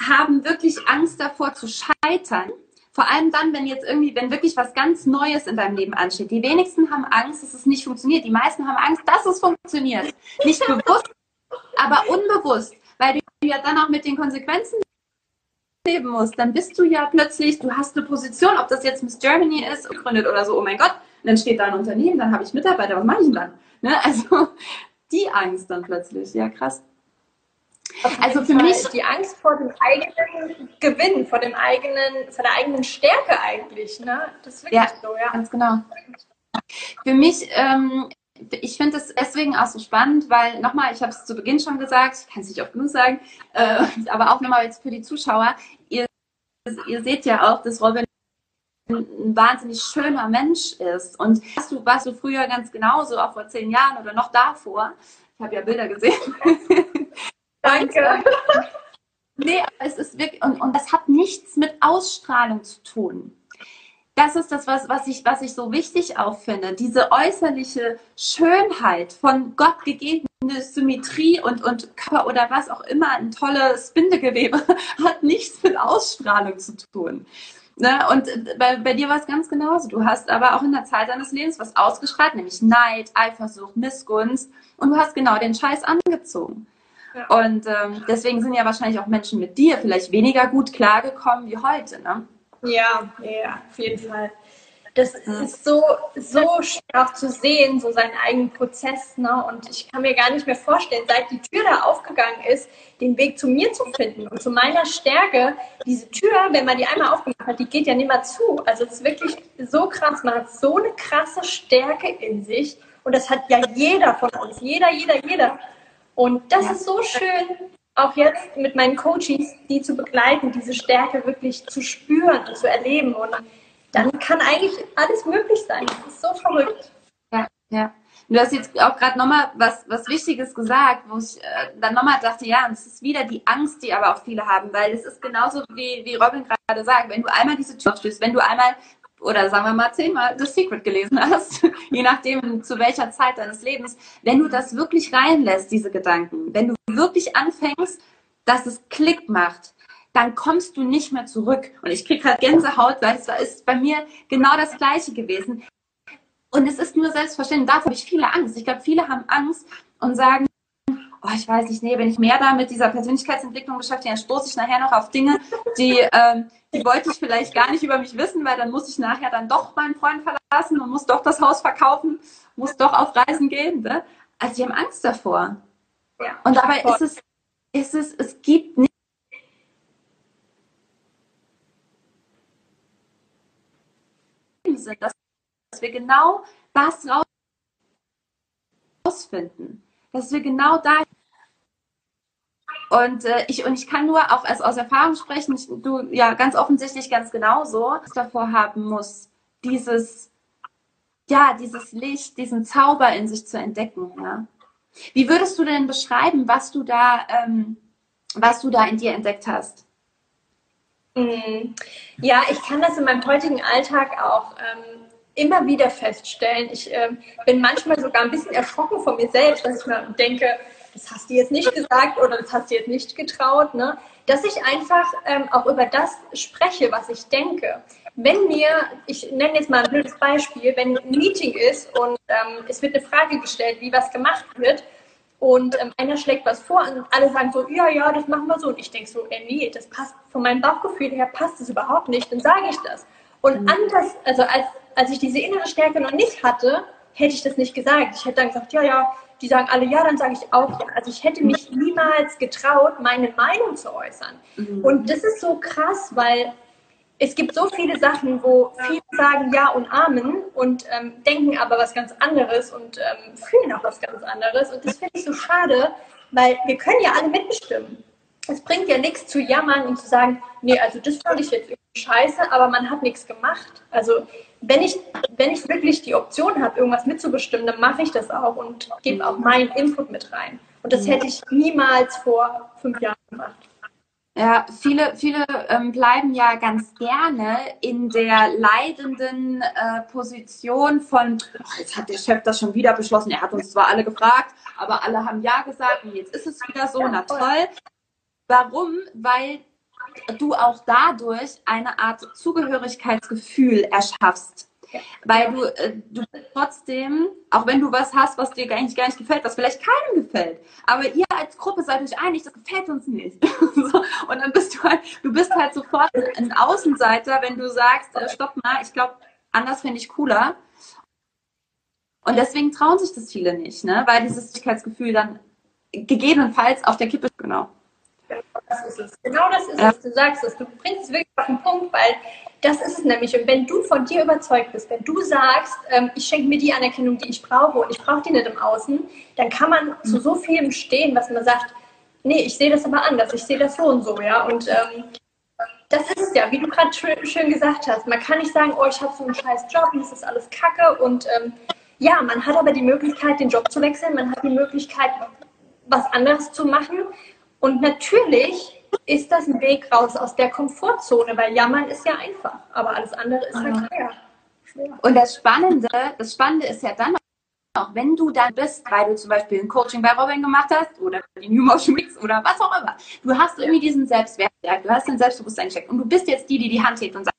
haben wirklich Angst davor zu scheitern. Vor allem dann, wenn jetzt irgendwie, wenn wirklich was ganz Neues in deinem Leben ansteht. Die wenigsten haben Angst, dass es nicht funktioniert. Die meisten haben Angst, dass es funktioniert. Nicht bewusst, aber unbewusst, weil du ja dann auch mit den Konsequenzen leben musst. Dann bist du ja plötzlich, du hast eine Position, ob das jetzt Miss Germany ist, gegründet oder so, oh mein Gott, und dann steht da ein Unternehmen, dann habe ich Mitarbeiter, was mache ich denn dann? Ne? Also die Angst dann plötzlich, ja krass. Also für mich die Angst vor dem eigenen Gewinn, vor dem eigenen, vor der eigenen Stärke eigentlich. Ne? Das ist wirklich ja, so, ja. Ganz genau. Für mich, ähm, ich finde es deswegen auch so spannend, weil nochmal, ich habe es zu Beginn schon gesagt, ich kann es nicht oft genug sagen, äh, aber auch nochmal jetzt für die Zuschauer, ihr, ihr seht ja auch, dass Robin ein wahnsinnig schöner Mensch ist. Und warst du, warst du früher ganz genauso, auch vor zehn Jahren oder noch davor. Ich habe ja Bilder gesehen. [LAUGHS] Danke. nee, es ist wirklich, und, und das hat nichts mit Ausstrahlung zu tun. Das ist das, was, was, ich, was ich so wichtig auch finde. Diese äußerliche Schönheit von Gott gegebene Symmetrie und, und Körper oder was auch immer, ein tolles Bindegewebe, [LAUGHS] hat nichts mit Ausstrahlung zu tun. Ne? Und bei, bei dir war es ganz genauso. Du hast aber auch in der Zeit deines Lebens was ausgestrahlt, nämlich Neid, Eifersucht, Missgunst. Und du hast genau den Scheiß angezogen. Und ähm, deswegen sind ja wahrscheinlich auch Menschen mit dir vielleicht weniger gut klargekommen wie heute, ne? Ja, ja, auf jeden Fall. Das ist so, so schwer zu sehen, so seinen eigenen Prozess. Ne? Und ich kann mir gar nicht mehr vorstellen, seit die Tür da aufgegangen ist, den Weg zu mir zu finden und zu meiner Stärke. Diese Tür, wenn man die einmal aufgemacht hat, die geht ja nicht mehr zu. Also es ist wirklich so krass. Man hat so eine krasse Stärke in sich. Und das hat ja jeder von uns. Jeder, jeder, jeder. Und das ja. ist so schön, auch jetzt mit meinen Coaches, die zu begleiten, diese Stärke wirklich zu spüren und zu erleben. Und dann kann eigentlich alles möglich sein. Das ist so verrückt. Ja, ja. Du hast jetzt auch gerade nochmal was, was Wichtiges gesagt, wo ich äh, dann nochmal dachte, ja, und es ist wieder die Angst, die aber auch viele haben, weil es ist genauso wie, wie Robin gerade sagt, wenn du einmal diese Tür aufstößt, wenn du einmal oder sagen wir mal zehnmal The Secret gelesen hast, [LAUGHS] je nachdem zu welcher Zeit deines Lebens, wenn du das wirklich reinlässt, diese Gedanken, wenn du wirklich anfängst, dass es Klick macht, dann kommst du nicht mehr zurück. Und ich kriege halt Gänsehaut, weil es ist bei mir genau das Gleiche gewesen. Und es ist nur selbstverständlich, dafür habe ich viele Angst. Ich glaube, viele haben Angst und sagen, oh, ich weiß nicht, nee, wenn ich mehr da mit dieser Persönlichkeitsentwicklung beschäftige, dann stoße ich nachher noch auf Dinge, die, ähm, die wollte ich vielleicht gar nicht über mich wissen, weil dann muss ich nachher dann doch meinen Freund verlassen und muss doch das Haus verkaufen, muss doch auf Reisen gehen. Ne? Also die haben Angst davor. Ja, und dabei ist es, ist es, es gibt nicht sind, dass wir genau das rausfinden dass wir genau da und äh, ich und ich kann nur auch als aus Erfahrung sprechen, ich, du ja ganz offensichtlich ganz genauso davor haben muss, dieses ja dieses Licht, diesen Zauber in sich zu entdecken. Ja. Wie würdest du denn beschreiben, was du da ähm, was du da in dir entdeckt hast? Mhm. Ja, ich kann das in meinem heutigen Alltag auch ähm, immer wieder feststellen. Ich ähm, bin manchmal sogar ein bisschen erschrocken von mir selbst, dass ich mir denke, das hast du jetzt nicht gesagt oder das hast du jetzt nicht getraut. Ne? Dass ich einfach ähm, auch über das spreche, was ich denke. Wenn mir, ich nenne jetzt mal ein blödes Beispiel, wenn ein Meeting ist und ähm, es wird eine Frage gestellt, wie was gemacht wird, und ähm, einer schlägt was vor und alle sagen so, ja, ja, das machen wir so. Und ich denke so, ey, nee, das passt von meinem Bauchgefühl her, passt das überhaupt nicht, dann sage ich das. Und mhm. anders, also als, als ich diese innere Stärke noch nicht hatte, hätte ich das nicht gesagt. Ich hätte dann gesagt, ja, ja, die sagen alle ja, dann sage ich auch ja. Also ich hätte mich niemals getraut, meine Meinung zu äußern. Mhm. Und das ist so krass, weil es gibt so viele Sachen, wo viele sagen Ja und Amen und ähm, denken aber was ganz anderes und ähm, fühlen auch was ganz anderes. Und das finde ich so schade, weil wir können ja alle mitbestimmen. Es bringt ja nichts zu jammern und zu sagen, nee, also das fand ich jetzt irgendwie scheiße, aber man hat nichts gemacht. Also wenn ich, wenn ich wirklich die Option habe, irgendwas mitzubestimmen, dann mache ich das auch und gebe auch meinen Input mit rein. Und das hätte ich niemals vor fünf Jahren gemacht. Ja, viele, viele ähm, bleiben ja ganz gerne in der leidenden äh, Position von, oh, jetzt hat der Chef das schon wieder beschlossen, er hat uns zwar alle gefragt, aber alle haben Ja gesagt und jetzt ist es wieder so, na toll. Warum? Weil du auch dadurch eine Art Zugehörigkeitsgefühl erschaffst. Weil du, äh, du trotzdem, auch wenn du was hast, was dir nicht, gar nicht gefällt, was vielleicht keinem gefällt, aber ihr als Gruppe seid euch einig, das gefällt uns nicht. [LAUGHS] so, und dann bist du halt, du bist halt sofort ein Außenseiter, wenn du sagst, äh, stopp mal, ich glaube, anders finde ich cooler. Und deswegen trauen sich das viele nicht, ne? weil dieses Sicherheitsgefühl dann gegebenenfalls auf der Kippe, genau. Genau das ist es. Genau das ist ja. es. Du sagst es. Du bringst es wirklich auf den Punkt, weil das ist es nämlich. Und wenn du von dir überzeugt bist, wenn du sagst, ähm, ich schenke mir die Anerkennung, die ich brauche und ich brauche die nicht im Außen, dann kann man mhm. zu so vielem stehen, was man sagt, nee, ich sehe das aber anders, ich sehe das so und so, ja. Und ähm, das ist es ja, wie du gerade schön, gesagt hast. Man kann nicht sagen, oh, ich habe so einen scheiß Job und das ist alles Kacke. Und ähm, ja, man hat aber die Möglichkeit, den Job zu wechseln, man hat die Möglichkeit, was anderes zu machen. Und natürlich ist das ein Weg raus aus der Komfortzone, weil Jammern ist ja einfach, aber alles andere ist halt schwer. Und das Spannende, das Spannende ist ja dann auch, wenn du dann bist, weil du zum Beispiel ein Coaching bei Robin gemacht hast oder die New Motion Mix oder was auch immer, du hast irgendwie diesen Selbstwert, du hast den Selbstbewusstsein gecheckt und du bist jetzt die, die die Hand hebt und sagt,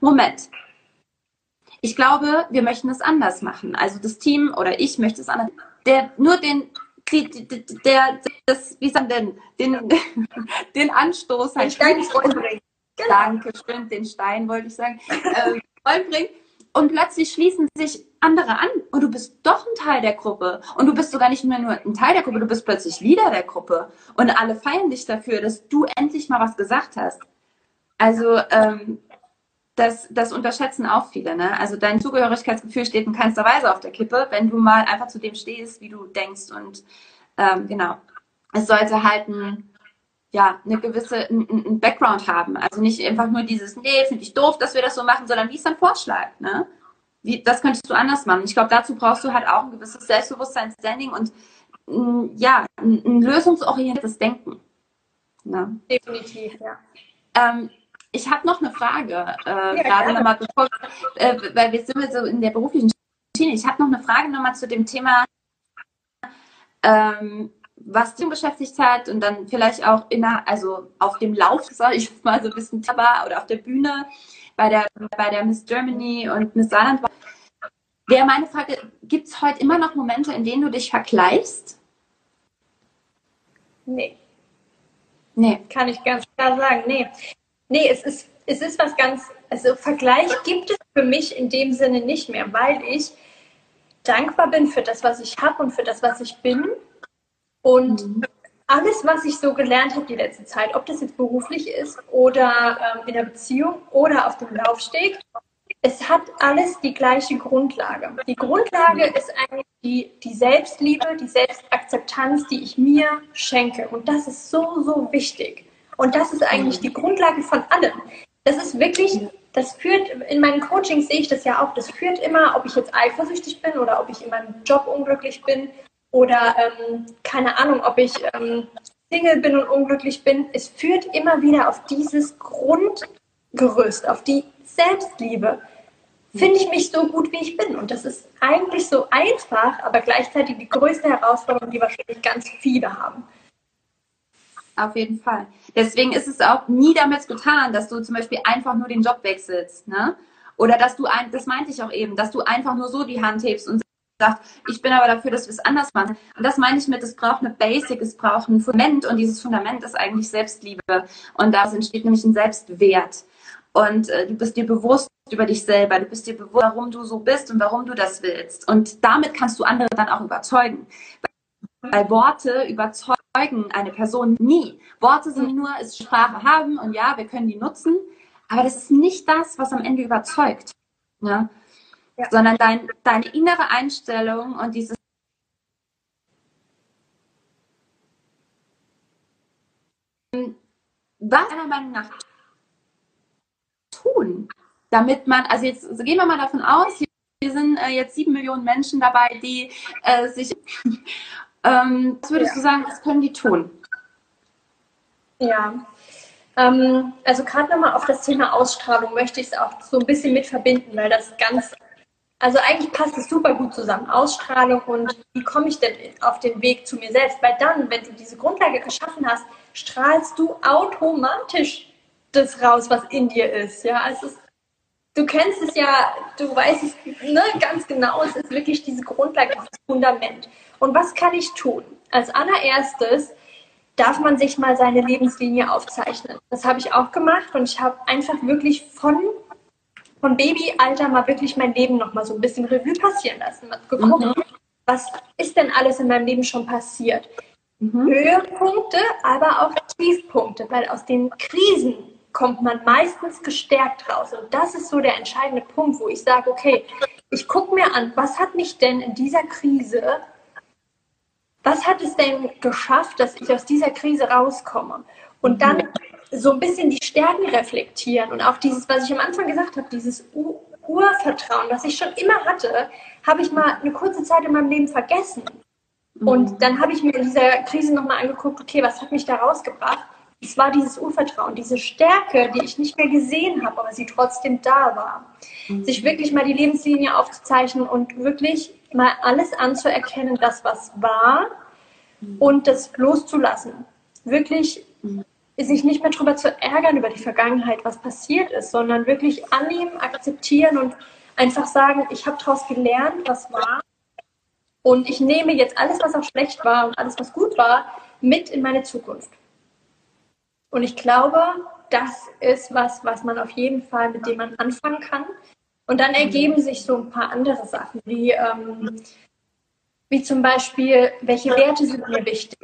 Moment, ich glaube, wir möchten es anders machen. Also das Team oder ich möchte es anders. Der nur den die, die, der, das, wie sagen denn, den, [LAUGHS] den Anstoß. Den Stein bringen. Genau. Danke, stimmt, den Stein wollte ich sagen. Äh, bringen. Und plötzlich schließen sich andere an und du bist doch ein Teil der Gruppe. Und du bist sogar nicht mehr nur ein Teil der Gruppe, du bist plötzlich Leader der Gruppe. Und alle feiern dich dafür, dass du endlich mal was gesagt hast. Also, ähm, das, das unterschätzen auch viele. Ne? Also dein Zugehörigkeitsgefühl steht in keinster Weise auf der Kippe, wenn du mal einfach zu dem stehst, wie du denkst. Und ähm, genau, es sollte halt ein, ja, eine gewisse ein, ein Background haben. Also nicht einfach nur dieses, nee, finde ich doof, dass wir das so machen, sondern wie ist dein Vorschlag? Ne? Wie, das könntest du anders machen. Ich glaube, dazu brauchst du halt auch ein gewisses Selbstbewusstsein, Standing und ja, ein, ein lösungsorientiertes Denken. Ne? Definitiv, ja. Ähm, ich habe noch eine Frage, äh, ja, gerade nochmal, bevor, äh, weil wir sind so in der beruflichen Schiene. Ich habe noch eine Frage nochmal zu dem Thema, ähm, was dich beschäftigt hat und dann vielleicht auch in also auf dem Lauf, [LAUGHS] sag ich mal so ein bisschen Tabak oder auf der Bühne bei der, bei der Miss Germany und Miss Saarland. Wäre meine Frage, gibt es heute immer noch Momente, in denen du dich vergleichst? Nee. Nee. Kann ich ganz klar sagen, nee. Nee, es ist, es ist was ganz, also Vergleich gibt es für mich in dem Sinne nicht mehr, weil ich dankbar bin für das, was ich habe und für das, was ich bin. Und mhm. alles, was ich so gelernt habe die letzte Zeit, ob das jetzt beruflich ist oder ähm, in der Beziehung oder auf dem Laufsteg, es hat alles die gleiche Grundlage. Die Grundlage ist eigentlich die, die Selbstliebe, die Selbstakzeptanz, die ich mir schenke. Und das ist so, so wichtig. Und das ist eigentlich die Grundlage von allem. Das ist wirklich, das führt, in meinen Coachings sehe ich das ja auch, das führt immer, ob ich jetzt eifersüchtig bin oder ob ich in meinem Job unglücklich bin oder ähm, keine Ahnung, ob ich ähm, Single bin und unglücklich bin, es führt immer wieder auf dieses Grundgerüst, auf die Selbstliebe. Finde ich mich so gut, wie ich bin? Und das ist eigentlich so einfach, aber gleichzeitig die größte Herausforderung, die wahrscheinlich ganz viele haben. Auf jeden Fall. Deswegen ist es auch nie damit getan, dass du zum Beispiel einfach nur den Job wechselst, ne? Oder dass du ein, das meinte ich auch eben, dass du einfach nur so die Hand hebst und sagst, ich bin aber dafür, dass wir es anders machen. Und das meine ich mit, es braucht eine Basic, es braucht ein Fundament und dieses Fundament ist eigentlich Selbstliebe. Und daraus entsteht nämlich ein Selbstwert. Und äh, du bist dir bewusst über dich selber, du bist dir bewusst, warum du so bist und warum du das willst. Und damit kannst du andere dann auch überzeugen. Weil Worte überzeugen eine Person nie. Worte sind nur, es Sprache haben und ja, wir können die nutzen, aber das ist nicht das, was am Ende überzeugt. Ne? Ja. Sondern dein, deine innere Einstellung und dieses was meiner Meinung nach tun, damit man, also jetzt gehen wir mal davon aus, hier sind äh, jetzt sieben Millionen Menschen dabei, die äh, sich ähm, was würdest ja. du sagen, was können die tun? Ja, ähm, also gerade nochmal auf das Thema Ausstrahlung möchte ich es auch so ein bisschen mit verbinden, weil das ganz, also eigentlich passt es super gut zusammen. Ausstrahlung und wie komme ich denn auf den Weg zu mir selbst? Weil dann, wenn du diese Grundlage geschaffen hast, strahlst du automatisch das raus, was in dir ist. Ja, es ist du kennst es ja, du weißt es ne, ganz genau, es ist wirklich diese Grundlage, das Fundament. Und was kann ich tun? Als allererstes darf man sich mal seine Lebenslinie aufzeichnen. Das habe ich auch gemacht und ich habe einfach wirklich von, von Babyalter mal wirklich mein Leben nochmal so ein bisschen Revue passieren lassen. Geguckt, mhm. was ist denn alles in meinem Leben schon passiert? Mhm. Höhepunkte, aber auch Tiefpunkte, weil aus den Krisen kommt man meistens gestärkt raus. Und das ist so der entscheidende Punkt, wo ich sage, okay, ich gucke mir an, was hat mich denn in dieser Krise was hat es denn geschafft, dass ich aus dieser Krise rauskomme? Und dann so ein bisschen die Stärken reflektieren und auch dieses, was ich am Anfang gesagt habe, dieses Urvertrauen, was ich schon immer hatte, habe ich mal eine kurze Zeit in meinem Leben vergessen. Und mhm. dann habe ich mir in dieser Krise nochmal angeguckt, okay, was hat mich da rausgebracht? Es war dieses Urvertrauen, diese Stärke, die ich nicht mehr gesehen habe, aber sie trotzdem da war. Mhm. Sich wirklich mal die Lebenslinie aufzuzeichnen und wirklich mal alles anzuerkennen, das was war und das loszulassen. Wirklich sich nicht mehr darüber zu ärgern über die Vergangenheit, was passiert ist, sondern wirklich annehmen, akzeptieren und einfach sagen, ich habe daraus gelernt, was war. Und ich nehme jetzt alles, was auch schlecht war und alles, was gut war, mit in meine Zukunft. Und ich glaube, das ist was, was man auf jeden Fall, mit dem man anfangen kann. Und dann ergeben sich so ein paar andere Sachen, wie, ähm, wie zum Beispiel, welche Werte sind mir wichtig.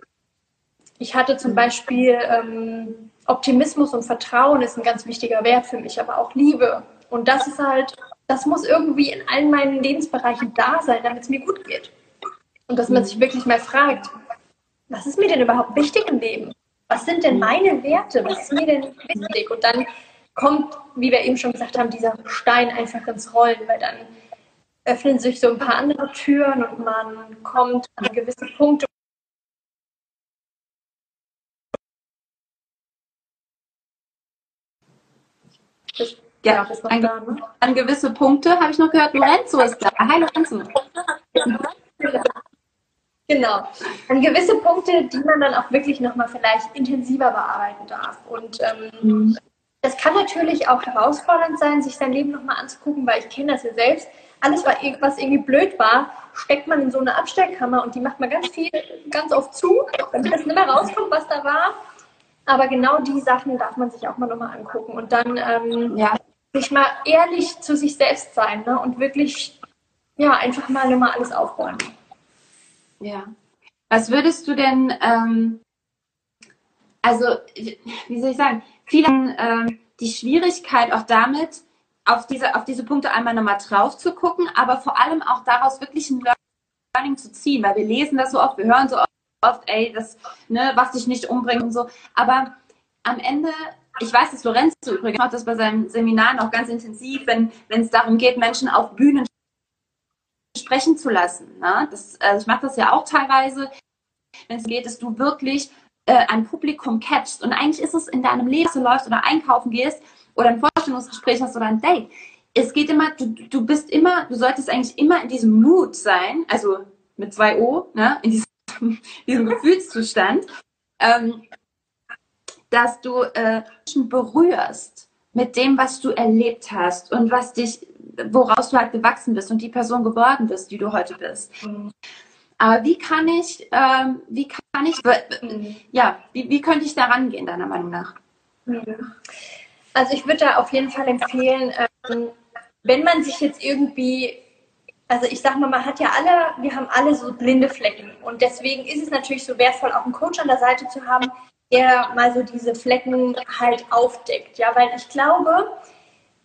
Ich hatte zum Beispiel ähm, Optimismus und Vertrauen ist ein ganz wichtiger Wert für mich, aber auch Liebe. Und das ist halt, das muss irgendwie in allen meinen Lebensbereichen da sein, damit es mir gut geht. Und dass man sich wirklich mal fragt, was ist mir denn überhaupt wichtig im Leben? Was sind denn meine Werte? Was ist mir denn wichtig? Und dann kommt, wie wir eben schon gesagt haben, dieser Stein einfach ins Rollen, weil dann öffnen sich so ein paar andere Türen und man kommt an gewisse Punkte. Ja, an, da, ne? an, gewisse Punkte habe ich noch gehört, Lorenzo ist da. Hi Lorenzo. Genau. An gewisse Punkte, die man dann auch wirklich nochmal vielleicht intensiver bearbeiten darf. Und ähm, mhm. Das kann natürlich auch herausfordernd sein, sich sein Leben nochmal anzugucken, weil ich kenne das ja selbst. Alles, was irgendwie blöd war, steckt man in so eine Abstellkammer und die macht man ganz viel, ganz oft zu, damit das nicht mehr rauskommt, was da war. Aber genau die Sachen darf man sich auch mal nochmal angucken und dann ähm, ja. sich mal ehrlich zu sich selbst sein ne? und wirklich ja, einfach mal nochmal alles aufräumen. Ja. Was würdest du denn, ähm, also, wie soll ich sagen, viele ähm, die Schwierigkeit auch damit, auf diese, auf diese Punkte einmal nochmal drauf zu gucken, aber vor allem auch daraus wirklich ein Learning zu ziehen, weil wir lesen das so oft, wir hören so oft, ey, das, ne, was dich nicht umbringt und so. Aber am Ende, ich weiß, dass Lorenzo übrigens macht das bei seinen Seminaren auch ganz intensiv, wenn es darum geht, Menschen auf Bühnen sprechen zu lassen. Ne? Das, also ich mache das ja auch teilweise, wenn es geht, dass du wirklich äh, ein Publikum catchst. Und eigentlich ist es in deinem Leben, du läufst oder einkaufen gehst oder ein Vorstellungsgespräch hast oder ein Date. Es geht immer, du, du bist immer, du solltest eigentlich immer in diesem Mood sein, also mit zwei O, ne, in diesem, [LAUGHS] diesem Gefühlszustand, ähm, dass du äh, Menschen berührst mit dem, was du erlebt hast und was dich, woraus du halt gewachsen bist und die Person geworden bist, die du heute bist. Mhm. Aber wie kann ich, ähm, wie kann ich, mhm. ja, wie, wie könnte ich da rangehen, deiner Meinung nach? Also ich würde da auf jeden Fall empfehlen, ähm, wenn man sich jetzt irgendwie, also ich sag mal, man hat ja alle, wir haben alle so blinde Flecken und deswegen ist es natürlich so wertvoll, auch einen Coach an der Seite zu haben, der mal so diese Flecken halt aufdeckt, ja, weil ich glaube,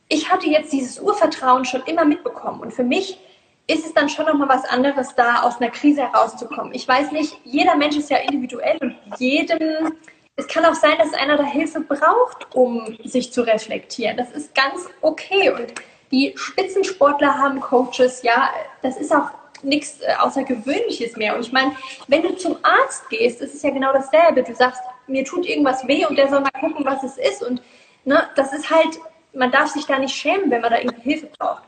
ich hatte jetzt dieses Urvertrauen schon immer mitbekommen und für mich ist es dann schon nochmal was anderes, da aus einer Krise herauszukommen. Ich weiß nicht, jeder Mensch ist ja individuell und jedem, es kann auch sein, dass einer da Hilfe braucht, um sich zu reflektieren. Das ist ganz okay. Und die Spitzensportler haben Coaches, ja, das ist auch nichts äh, Außergewöhnliches mehr. Und ich meine, wenn du zum Arzt gehst, ist es ja genau dasselbe. Du sagst, mir tut irgendwas weh und der soll mal gucken, was es ist. Und ne, das ist halt, man darf sich da nicht schämen, wenn man da irgendwie Hilfe braucht.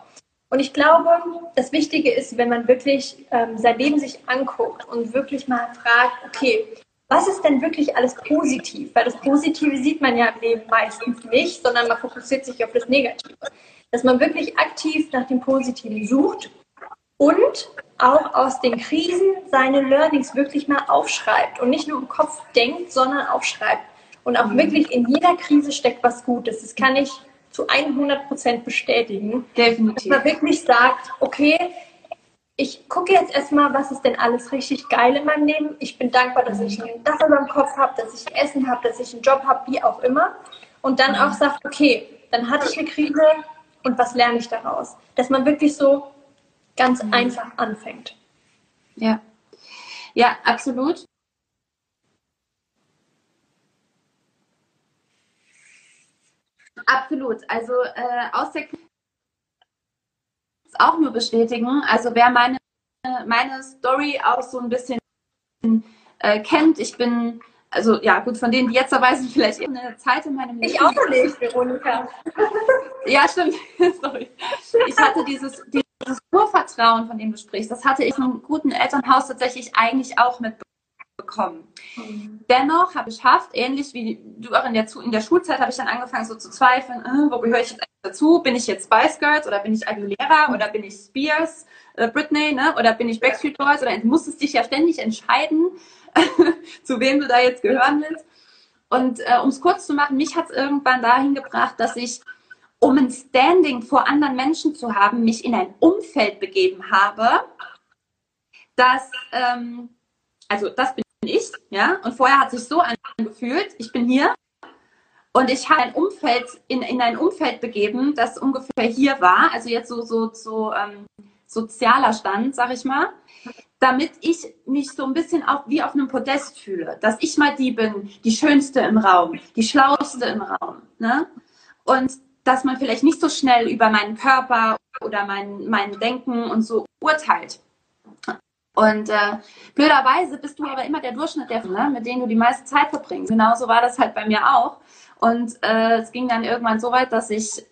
Und ich glaube, das Wichtige ist, wenn man wirklich ähm, sein Leben sich anguckt und wirklich mal fragt, okay, was ist denn wirklich alles positiv? Weil das Positive sieht man ja im Leben meistens nicht, sondern man fokussiert sich auf das Negative. Dass man wirklich aktiv nach dem Positiven sucht und auch aus den Krisen seine Learnings wirklich mal aufschreibt und nicht nur im Kopf denkt, sondern aufschreibt. Und auch mhm. wirklich in jeder Krise steckt was Gutes. Das kann ich zu 100 Prozent bestätigen. Definitiv. Dass man wirklich sagt, okay, ich gucke jetzt erstmal, was ist denn alles richtig geil in meinem Leben. Ich bin dankbar, dass ich ein Dach über dem Kopf habe, dass ich Essen habe, dass ich einen Job habe, wie auch immer. Und dann auch sagt, okay, dann hatte ich eine Krise und was lerne ich daraus? Dass man wirklich so ganz mhm. einfach anfängt. Ja. Ja, absolut. Absolut. Also äh, aus der auch nur bestätigen. Also wer meine, meine Story auch so ein bisschen äh, kennt, ich bin, also ja gut, von denen, die jetzt dabei sind, vielleicht eine Zeit in meinem Leben. Ich auch nicht, Veronika. [LAUGHS] ja, stimmt. [LAUGHS] Sorry. Ich hatte dieses, dieses Urvertrauen, von dem du sprichst, das hatte ich einem guten Elternhaus tatsächlich eigentlich auch mitbekommen bekommen. Mhm. Dennoch habe ich geschafft, ähnlich wie du auch in der, in der Schulzeit, habe ich dann angefangen so zu zweifeln, äh, wo gehöre ich jetzt dazu? Bin ich jetzt Spice Girls oder bin ich Aguilera oder bin ich Spears, äh, Britney, ne? oder bin ich Backstreet Boys? Oder du musstest dich ja ständig entscheiden, [LAUGHS] zu wem du da jetzt gehören willst. Und äh, um es kurz zu machen, mich hat es irgendwann dahin gebracht, dass ich, um ein Standing vor anderen Menschen zu haben, mich in ein Umfeld begeben habe, das, ähm, also das bin ich, ja, und vorher hat sich so angefühlt, ich bin hier und ich habe ein Umfeld, in, in ein Umfeld begeben, das ungefähr hier war, also jetzt so, so, so ähm, sozialer Stand, sag ich mal, damit ich mich so ein bisschen auch wie auf einem Podest fühle, dass ich mal die bin, die Schönste im Raum, die Schlauste im Raum, ne? Und dass man vielleicht nicht so schnell über meinen Körper oder mein, mein Denken und so urteilt. Und äh, blöderweise bist du aber immer der Durchschnitt der, ne, mit denen du die meiste Zeit verbringst. Genauso war das halt bei mir auch. Und äh, es ging dann irgendwann so weit, dass ich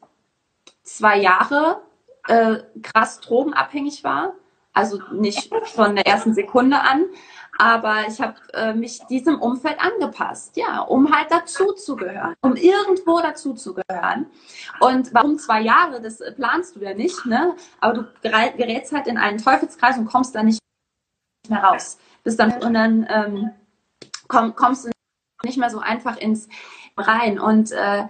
zwei Jahre äh, krass drogenabhängig war. Also nicht von der ersten Sekunde an, aber ich habe äh, mich diesem Umfeld angepasst, ja, um halt dazuzugehören, um irgendwo dazuzugehören. Und warum zwei Jahre, das planst du ja nicht, ne? Aber du gerätst halt in einen Teufelskreis und kommst da nicht mehr raus. Bis dann, und dann ähm, komm, kommst du nicht mehr so einfach ins rein. Und äh,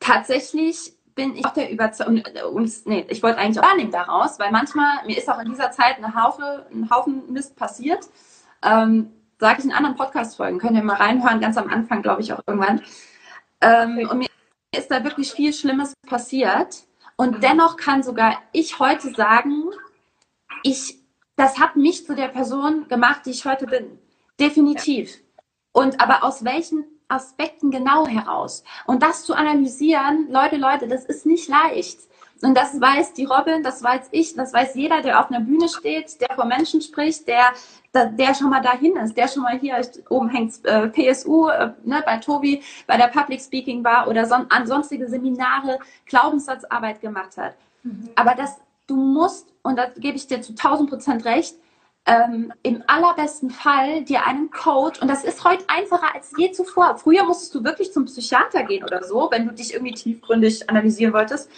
tatsächlich bin ich auch der Überzeugung, und, nee, ich wollte eigentlich auch Learning daraus, weil manchmal, mir ist auch in dieser Zeit eine Haufe, ein Haufen Mist passiert. Ähm, Sage ich in anderen Podcast-Folgen, könnt ihr mal reinhören, ganz am Anfang, glaube ich, auch irgendwann. Ähm, und mir ist da wirklich viel Schlimmes passiert. Und mhm. dennoch kann sogar ich heute sagen, ich das hat mich zu der Person gemacht, die ich heute bin. Definitiv. Und aber aus welchen Aspekten genau heraus? Und das zu analysieren, Leute, Leute, das ist nicht leicht. Und das weiß die Robin, das weiß ich, das weiß jeder, der auf einer Bühne steht, der vor Menschen spricht, der, der schon mal dahin ist, der schon mal hier oben hängt äh, PSU, äh, ne, bei Tobi, bei der Public Speaking war oder son an sonstige Seminare, Glaubenssatzarbeit gemacht hat. Mhm. Aber das, du musst, und da gebe ich dir zu 1000 Prozent recht, ähm, im allerbesten Fall dir einen Coach, und das ist heute einfacher als je zuvor. Früher musstest du wirklich zum Psychiater gehen oder so, wenn du dich irgendwie tiefgründig analysieren wolltest.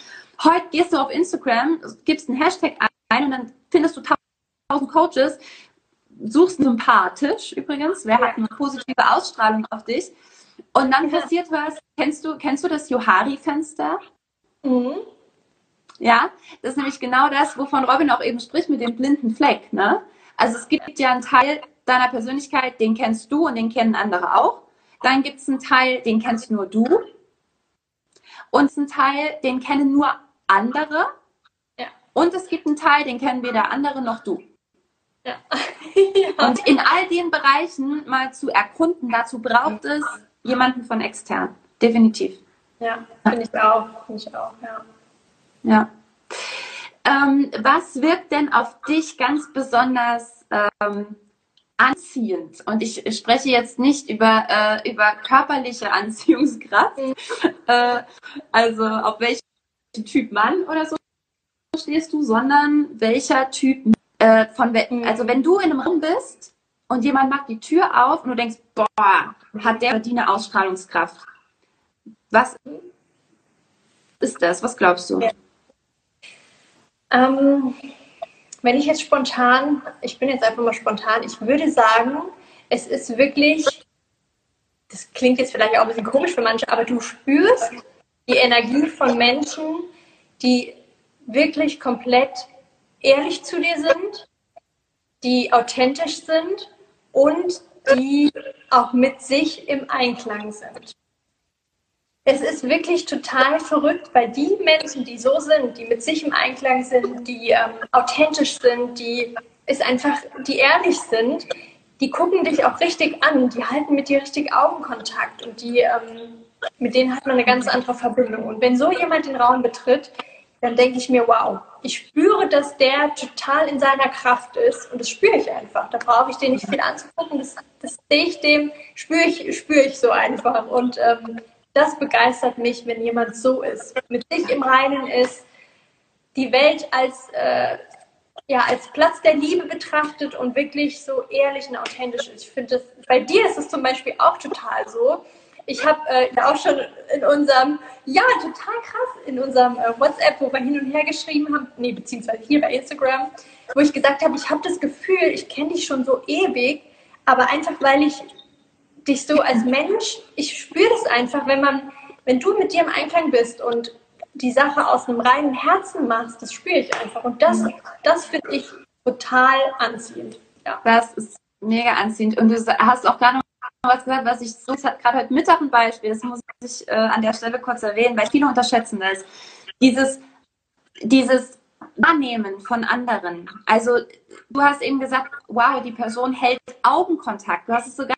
Heute gehst du auf Instagram, gibst einen Hashtag ein und dann findest du tausend Coaches, suchst sympathisch übrigens, wer hat eine positive Ausstrahlung auf dich. Und dann passiert was. Kennst du, kennst du das Johari-Fenster? Mhm. Ja, das ist nämlich genau das, wovon Robin auch eben spricht mit dem blinden Fleck. Ne? Also es gibt ja einen Teil deiner Persönlichkeit, den kennst du und den kennen andere auch. Dann gibt es einen Teil, den kennst nur du. Und einen Teil, den kennen nur andere. Ja. Und es gibt einen Teil, den kennen weder andere noch du. Ja. [LAUGHS] ja. Und in all den Bereichen mal zu erkunden, dazu braucht es jemanden von extern. Definitiv. Ja, finde ich auch. Finde ich auch, ja. Ja. Ähm, was wirkt denn auf dich ganz besonders ähm, anziehend? Und ich spreche jetzt nicht über, äh, über körperliche [LAUGHS] Anziehungskraft, mhm. äh, also auf welchen Typ Mann oder so stehst du, sondern welcher Typ äh, von, mhm. also wenn du in einem Raum bist und jemand macht die Tür auf und du denkst, boah, hat der die eine Ausstrahlungskraft. Was ist das? Was glaubst du? Ja. Ähm, wenn ich jetzt spontan, ich bin jetzt einfach mal spontan, ich würde sagen, es ist wirklich, das klingt jetzt vielleicht auch ein bisschen komisch für manche, aber du spürst die Energie von Menschen, die wirklich komplett ehrlich zu dir sind, die authentisch sind und die auch mit sich im Einklang sind es ist wirklich total verrückt, weil die Menschen, die so sind, die mit sich im Einklang sind, die ähm, authentisch sind, die ist einfach, die ehrlich sind, die gucken dich auch richtig an, die halten mit dir richtig Augenkontakt und die, ähm, mit denen hat man eine ganz andere Verbindung. Und wenn so jemand den Raum betritt, dann denke ich mir, wow, ich spüre, dass der total in seiner Kraft ist und das spüre ich einfach. Da brauche ich den nicht viel anzugucken, das, das sehe ich dem, spüre ich, spüre ich so einfach. Und ähm, das begeistert mich, wenn jemand so ist, mit sich im Reinen ist, die Welt als, äh, ja, als Platz der Liebe betrachtet und wirklich so ehrlich und authentisch ist. Ich finde bei dir ist es zum Beispiel auch total so. Ich habe äh, auch schon in unserem, ja, total krass, in unserem äh, WhatsApp, wo wir hin und her geschrieben haben, nee, beziehungsweise hier bei Instagram, wo ich gesagt habe, ich habe das Gefühl, ich kenne dich schon so ewig, aber einfach weil ich dich so als Mensch, ich spüre das einfach, wenn man, wenn du mit dir im Einklang bist und die Sache aus einem reinen Herzen machst, das spüre ich einfach. Und das, das finde ich total anziehend. Ja. Das ist mega anziehend. Und du hast auch gerade noch was gesagt, was ich so, gerade heute Mittag ein Beispiel, das muss ich äh, an der Stelle kurz erwähnen, weil viele unterschätzen das. Dieses, dieses Wahrnehmen von anderen. Also du hast eben gesagt, wow, die Person hält Augenkontakt. Du hast es sogar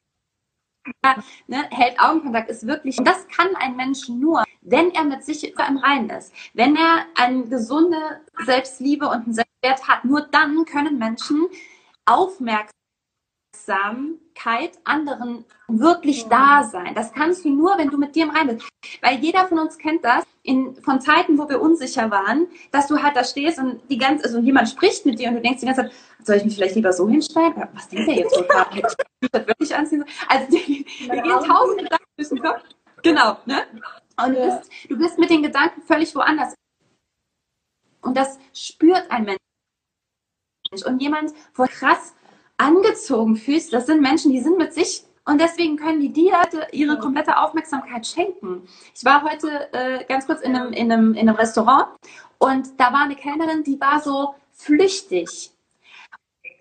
ne, hält Augenkontakt, ist wirklich, das kann ein Mensch nur, wenn er mit sich im Reinen ist. Wenn er eine gesunde Selbstliebe und einen Selbstwert hat, nur dann können Menschen aufmerksam Aufmerksamkeit anderen wirklich da sein. Das kannst du nur, wenn du mit dir im Reinen bist. Weil jeder von uns kennt das in, von Zeiten, wo wir unsicher waren, dass du halt da stehst und die ganze, also jemand spricht mit dir und du denkst die ganze Zeit, soll ich mich vielleicht lieber so hinstellen? Was denkt der jetzt so gerade? Das wirklich anziehen? Also die, die gehen tausend Gedanken durch den Kopf. Genau, ne? Und du bist, du bist mit den Gedanken völlig woanders. Und das spürt ein Mensch. Und jemand, wo krass angezogen fühlst, das sind Menschen, die sind mit sich und deswegen können die dir ihre komplette Aufmerksamkeit schenken. Ich war heute äh, ganz kurz in einem, in, einem, in einem Restaurant und da war eine Kellnerin, die war so flüchtig.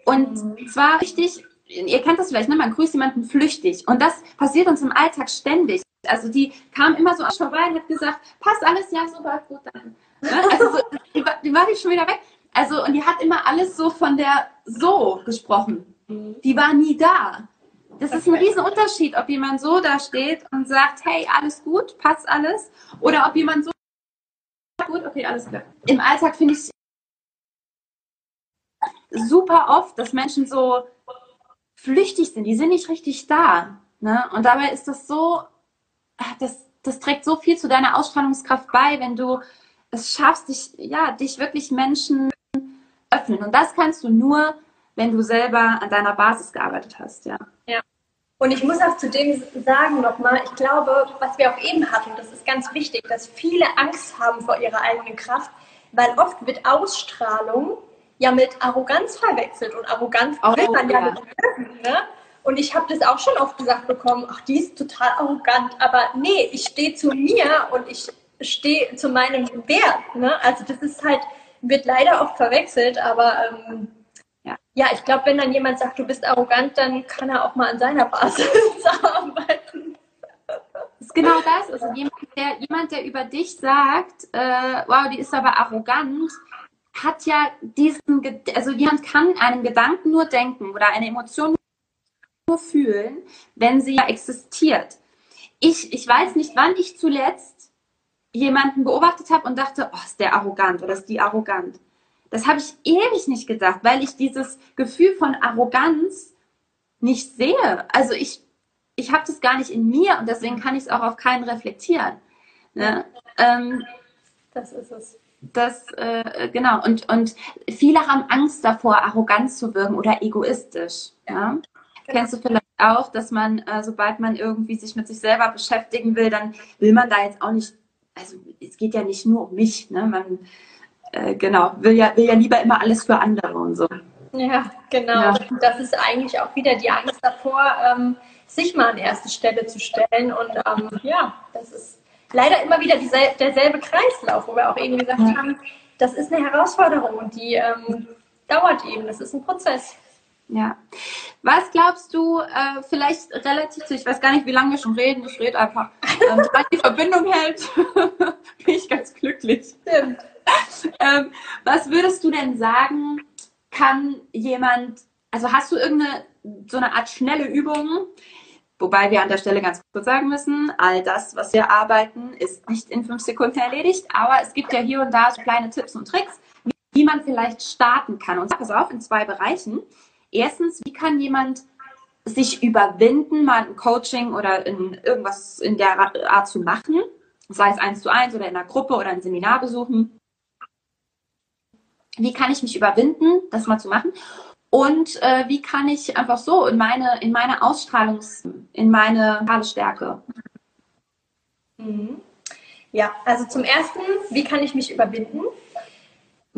Und mhm. zwar flüchtig, ihr kennt das vielleicht, ne? man grüßt jemanden flüchtig. Und das passiert uns im Alltag ständig. Also die kam immer so vorbei und hat gesagt, passt alles, ja, super, gut, dann. Ne? Also so, die, war, die war schon wieder weg. Also, und die hat immer alles so von der so gesprochen. Die war nie da. Das ist ein Riesenunterschied, ob jemand so da steht und sagt, hey, alles gut, passt alles, oder ob jemand so gut, okay, alles klar. Im Alltag finde ich super oft, dass Menschen so flüchtig sind. Die sind nicht richtig da. Ne? Und dabei ist das so, das, das trägt so viel zu deiner Ausstrahlungskraft bei, wenn du es schaffst, dich, ja, dich wirklich Menschen öffnen. Und das kannst du nur, wenn du selber an deiner Basis gearbeitet hast, ja. Ja. Und ich muss auch zu dem sagen nochmal, ich glaube, was wir auch eben hatten, das ist ganz wichtig, dass viele Angst haben vor ihrer eigenen Kraft, weil oft wird Ausstrahlung ja mit Arroganz verwechselt und Arroganz oh, will man ja, ja nicht ne? Und ich habe das auch schon oft gesagt bekommen, ach, die ist total arrogant, aber nee, ich stehe zu mir und ich stehe zu meinem Wert. Ne? Also das ist halt, wird leider oft verwechselt, aber ähm, ja. ja, ich glaube, wenn dann jemand sagt, du bist arrogant, dann kann er auch mal an seiner Basis [LAUGHS] arbeiten. Das ist genau das. Also jemand, der, jemand, der über dich sagt, äh, wow, die ist aber arrogant, hat ja diesen, also jemand kann einen Gedanken nur denken oder eine Emotion nur fühlen, wenn sie existiert. Ich, ich weiß nicht, wann ich zuletzt jemanden beobachtet habe und dachte, oh, ist der arrogant oder ist die arrogant. Das habe ich ewig nicht gedacht, weil ich dieses Gefühl von Arroganz nicht sehe. Also ich, ich habe das gar nicht in mir und deswegen kann ich es auch auf keinen reflektieren. Ne? Ähm, das ist es. Das, äh, genau. Und, und viele haben Angst davor, arrogant zu wirken oder egoistisch. Ja? Kennst du vielleicht auch, dass man, äh, sobald man irgendwie sich mit sich selber beschäftigen will, dann will man da jetzt auch nicht, also es geht ja nicht nur um mich, ne? Man, äh, genau, will ja, will ja lieber immer alles für andere und so. Ja, genau. Ja. Das ist eigentlich auch wieder die Angst davor, ähm, sich mal an erste Stelle zu stellen. Und ähm, ja, das ist leider immer wieder diesel derselbe Kreislauf, wo wir auch eben gesagt ja. haben, das ist eine Herausforderung und die ähm, dauert eben. Das ist ein Prozess. Ja. Was glaubst du, äh, vielleicht relativ zu, ich weiß gar nicht, wie lange wir schon reden, ich rede einfach, ähm, solange die Verbindung hält, [LAUGHS] bin ich ganz glücklich. Stimmt. ähm, was würdest du denn sagen, kann jemand, also hast du irgendeine so eine Art schnelle Übung, wobei wir an der Stelle ganz kurz sagen müssen, all das, was wir arbeiten, ist nicht in fünf Sekunden erledigt, aber es gibt ja hier und da so kleine Tipps und Tricks, wie man vielleicht starten kann. Und es auf in zwei Bereichen. Erstens, wie kann jemand sich überwinden, mal ein Coaching oder in irgendwas in der Art zu machen, sei es eins zu eins oder in einer Gruppe oder ein Seminar besuchen. Wie kann ich mich überwinden, das mal zu machen? Und äh, wie kann ich einfach so in meine, in meine Ausstrahlungs-, in meine Stärke? Mhm. Ja, also zum ersten, wie kann ich mich überwinden?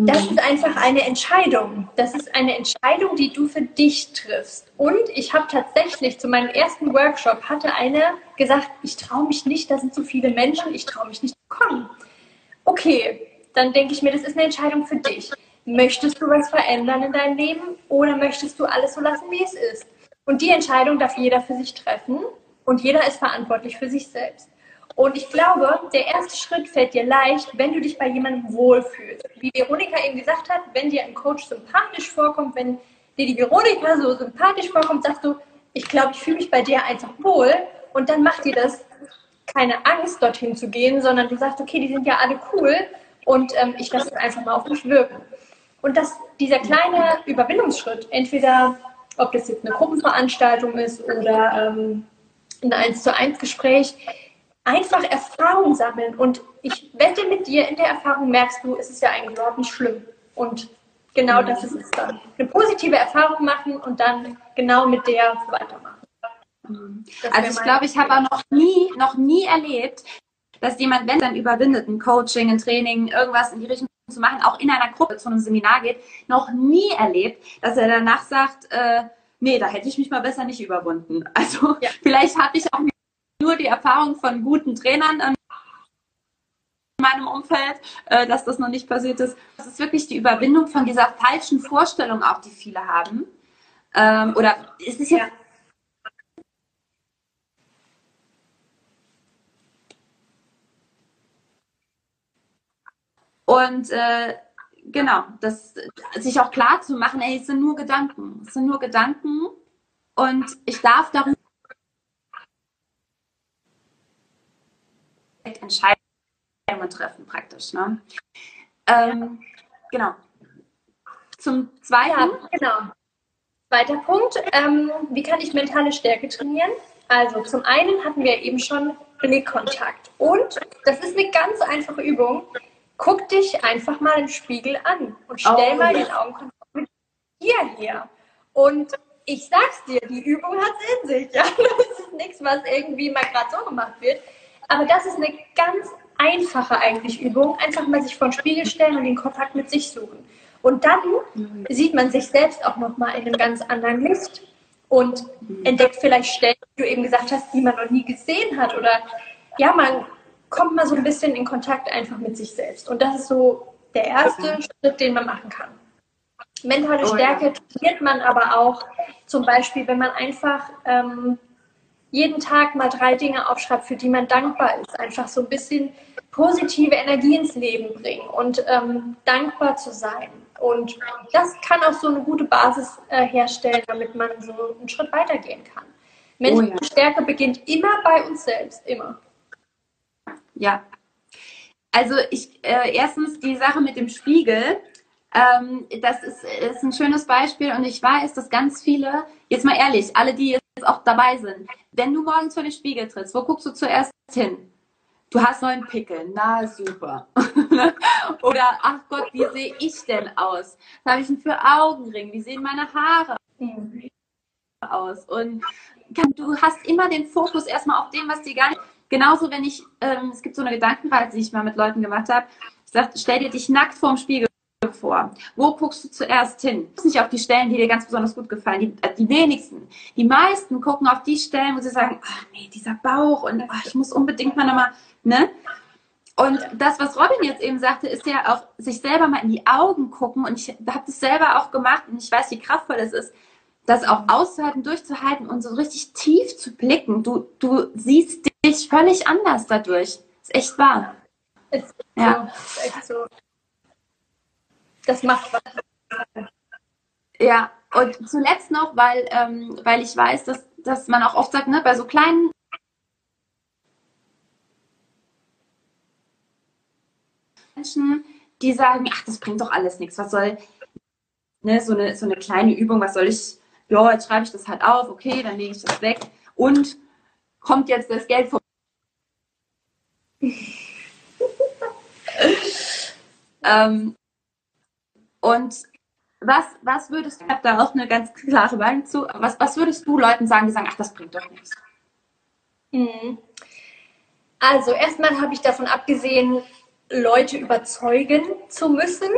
Das ist einfach eine Entscheidung. Das ist eine Entscheidung, die du für dich triffst. Und ich habe tatsächlich zu meinem ersten Workshop hatte eine gesagt, ich traue mich nicht, da sind so viele Menschen, ich traue mich nicht zu kommen. Okay, dann denke ich mir, das ist eine Entscheidung für dich. Möchtest du was verändern in deinem Leben oder möchtest du alles so lassen, wie es ist? Und die Entscheidung darf jeder für sich treffen und jeder ist verantwortlich für sich selbst. Und ich glaube, der erste Schritt fällt dir leicht, wenn du dich bei jemandem wohlfühlst. Wie Veronika eben gesagt hat, wenn dir ein Coach sympathisch vorkommt, wenn dir die Veronika so sympathisch vorkommt, sagst du, ich glaube, ich fühle mich bei dir einfach wohl. Und dann macht dir das keine Angst, dorthin zu gehen, sondern du sagst, okay, die sind ja alle cool und ähm, ich lasse es einfach mal auf mich wirken. Und das, dieser kleine Überwindungsschritt, entweder ob das jetzt eine Gruppenveranstaltung ist oder ähm, ein 1 zu 1 Gespräch, einfach Erfahrung sammeln. Und ich wette mit dir, in der Erfahrung merkst du, es ist ja eigentlich überhaupt nicht schlimm. Und genau das ist es dann. Eine positive Erfahrung machen und dann genau mit der weitermachen. also ich glaube, ich habe auch noch nie, noch nie erlebt, dass jemand, wenn dann überwindet, ein Coaching, ein Training, irgendwas in die Richtung zu machen, auch in einer Gruppe zu einem Seminar geht, noch nie erlebt, dass er danach sagt, äh, nee, da hätte ich mich mal besser nicht überwunden. Also ja. [LAUGHS] vielleicht habe ich auch nur die Erfahrung von guten Trainern in meinem Umfeld, äh, dass das noch nicht passiert ist. Das ist wirklich die Überwindung von dieser falschen Vorstellung auch, die viele haben. Ähm, oder ist es jetzt ja. Und äh, genau, das sich auch klar zu machen, ey, es sind nur Gedanken. Es sind nur Gedanken und ich darf darüber entscheiden. treffen praktisch. Ne? Ähm, genau. Zum zweiten. Ja, genau. Zweiter Punkt, ähm, wie kann ich mentale Stärke trainieren? Also zum einen hatten wir eben schon Blickkontakt. Und das ist eine ganz einfache Übung. Guck dich einfach mal im Spiegel an und stell oh, mal den Augenkontakt mit dir her. Und ich sag's dir, die Übung hat in sich. [LAUGHS] Ja? Das ist nichts, was irgendwie mal gerade so gemacht wird. Aber das ist eine ganz einfache eigentlich Übung. Einfach mal sich vor den Spiegel stellen und den Kontakt mit sich suchen. Und dann sieht man sich selbst auch nochmal in einem ganz anderen Licht und entdeckt vielleicht Stellen, die du eben gesagt hast, die man noch nie gesehen hat. Oder ja, man kommt mal so ein bisschen in Kontakt einfach mit sich selbst. Und das ist so der erste. Schritt, den man machen kann. Mentale oh, Stärke trainiert man aber auch zum Beispiel, wenn man einfach ähm, jeden Tag mal drei Dinge aufschreibt, für die man dankbar ist. Einfach so ein bisschen positive Energie ins Leben bringen und ähm, dankbar zu sein. Und das kann auch so eine gute Basis äh, herstellen, damit man so einen Schritt weitergehen kann. Menschliche oh ja. Stärke beginnt immer bei uns selbst, immer. Ja. Also ich äh, erstens die Sache mit dem Spiegel, ähm, das ist, ist ein schönes Beispiel und ich weiß, dass ganz viele, jetzt mal ehrlich, alle, die jetzt auch dabei sind, wenn du morgens vor den Spiegel trittst, wo guckst du zuerst hin? Du hast neuen Pickel, na super. [LAUGHS] Oder ach Gott, wie sehe ich denn aus? Was habe ich denn für Augenring? Wie sehen meine Haare aus? Und du hast immer den Fokus erstmal auf dem, was dir gar nicht. Genauso, wenn ich, ähm, es gibt so eine Gedankenreise, die ich mal mit Leuten gemacht habe. Ich sage, stell dir dich nackt vorm Spiegel vor. Wo guckst du zuerst hin? Du nicht auf die Stellen, die dir ganz besonders gut gefallen. Die, äh, die wenigsten. Die meisten gucken auf die Stellen, wo sie sagen, ach nee, dieser Bauch und ach, ich muss unbedingt mal nochmal, ne? Und das, was Robin jetzt eben sagte, ist ja auch sich selber mal in die Augen gucken. Und ich habe das selber auch gemacht und ich weiß, wie kraftvoll es ist, das auch auszuhalten, durchzuhalten und so richtig tief zu blicken. Du, du siehst dich völlig anders dadurch. Ist echt wahr. Ist ja. So, ist echt so das macht was. Ja, und zuletzt noch, weil, ähm, weil ich weiß, dass, dass man auch oft sagt, ne, bei so kleinen Menschen, die sagen, ach, das bringt doch alles nichts, was soll, ne, so eine, so eine kleine Übung, was soll ich, ja, jetzt schreibe ich das halt auf, okay, dann lege ich das weg und kommt jetzt das Geld vom [LAUGHS] ähm, und was, was würdest du, ich habe da auch eine ganz klare Meinung zu, was, was würdest du Leuten sagen, die sagen, ach, das bringt doch nichts? Mhm. Also erstmal habe ich davon abgesehen, Leute überzeugen zu müssen.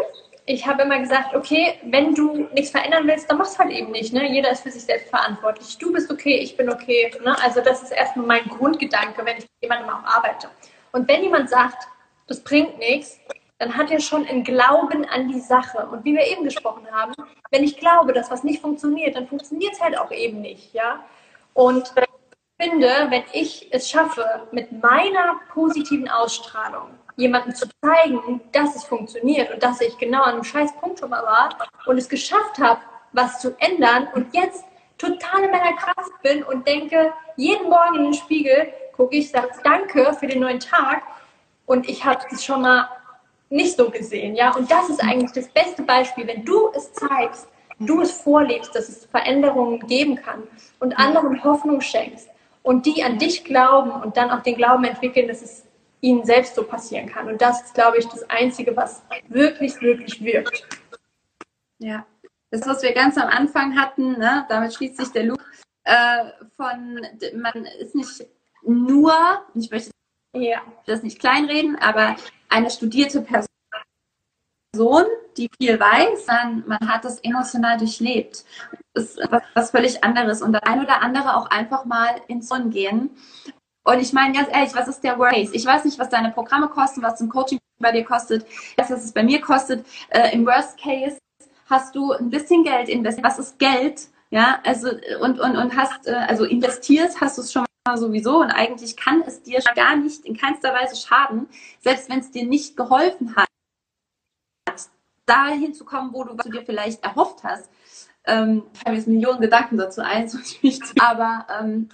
Ich habe immer gesagt, okay, wenn du nichts verändern willst, dann machst du halt eben nicht. Ne? Jeder ist für sich selbst verantwortlich. Du bist okay, ich bin okay. Ne? Also das ist erstmal mein Grundgedanke, wenn ich mit jemandem auch arbeite. Und wenn jemand sagt, das bringt nichts, dann hat er schon einen Glauben an die Sache. Und wie wir eben gesprochen haben, wenn ich glaube, dass was nicht funktioniert, dann funktioniert es halt auch eben nicht, ja. Und ich finde, wenn ich es schaffe, mit meiner positiven Ausstrahlung jemandem zu zeigen, dass es funktioniert und dass ich genau an einem scheiß Punkt schon mal war und es geschafft habe, was zu ändern und jetzt total in meiner Kraft bin und denke, jeden Morgen in den Spiegel gucke ich, sage Danke für den neuen Tag und ich habe es schon mal nicht so gesehen, ja. Und das ist eigentlich das beste Beispiel, wenn du es zeigst, du es vorlebst, dass es Veränderungen geben kann und anderen Hoffnung schenkst und die an dich glauben und dann auch den Glauben entwickeln, dass es ihnen selbst so passieren kann. Und das ist, glaube ich, das Einzige, was wirklich, wirklich wirkt. Ja, das, was wir ganz am Anfang hatten, ne, damit schließt sich der Loop äh, von, man ist nicht nur, ich möchte ja. das nicht kleinreden, aber eine studierte Person, die viel weiß, dann man hat das emotional durchlebt. Das ist was, was völlig anderes. Und das ein oder andere auch einfach mal ins Sonn gehen. Und ich meine ganz ehrlich, was ist der Worst Case? Ich weiß nicht, was deine Programme kosten, was ein Coaching bei dir kostet, was es bei mir kostet. Äh, Im Worst Case hast du ein bisschen Geld investiert. Was ist Geld? Ja, also und und und hast äh, also investiert, hast du es schon sowieso und eigentlich kann es dir gar nicht in keinster Weise schaden, selbst wenn es dir nicht geholfen hat, dahin zu kommen, wo du, was du dir vielleicht erhofft hast. Ähm, ich habe jetzt Millionen Gedanken dazu ein, [LAUGHS] aber ähm,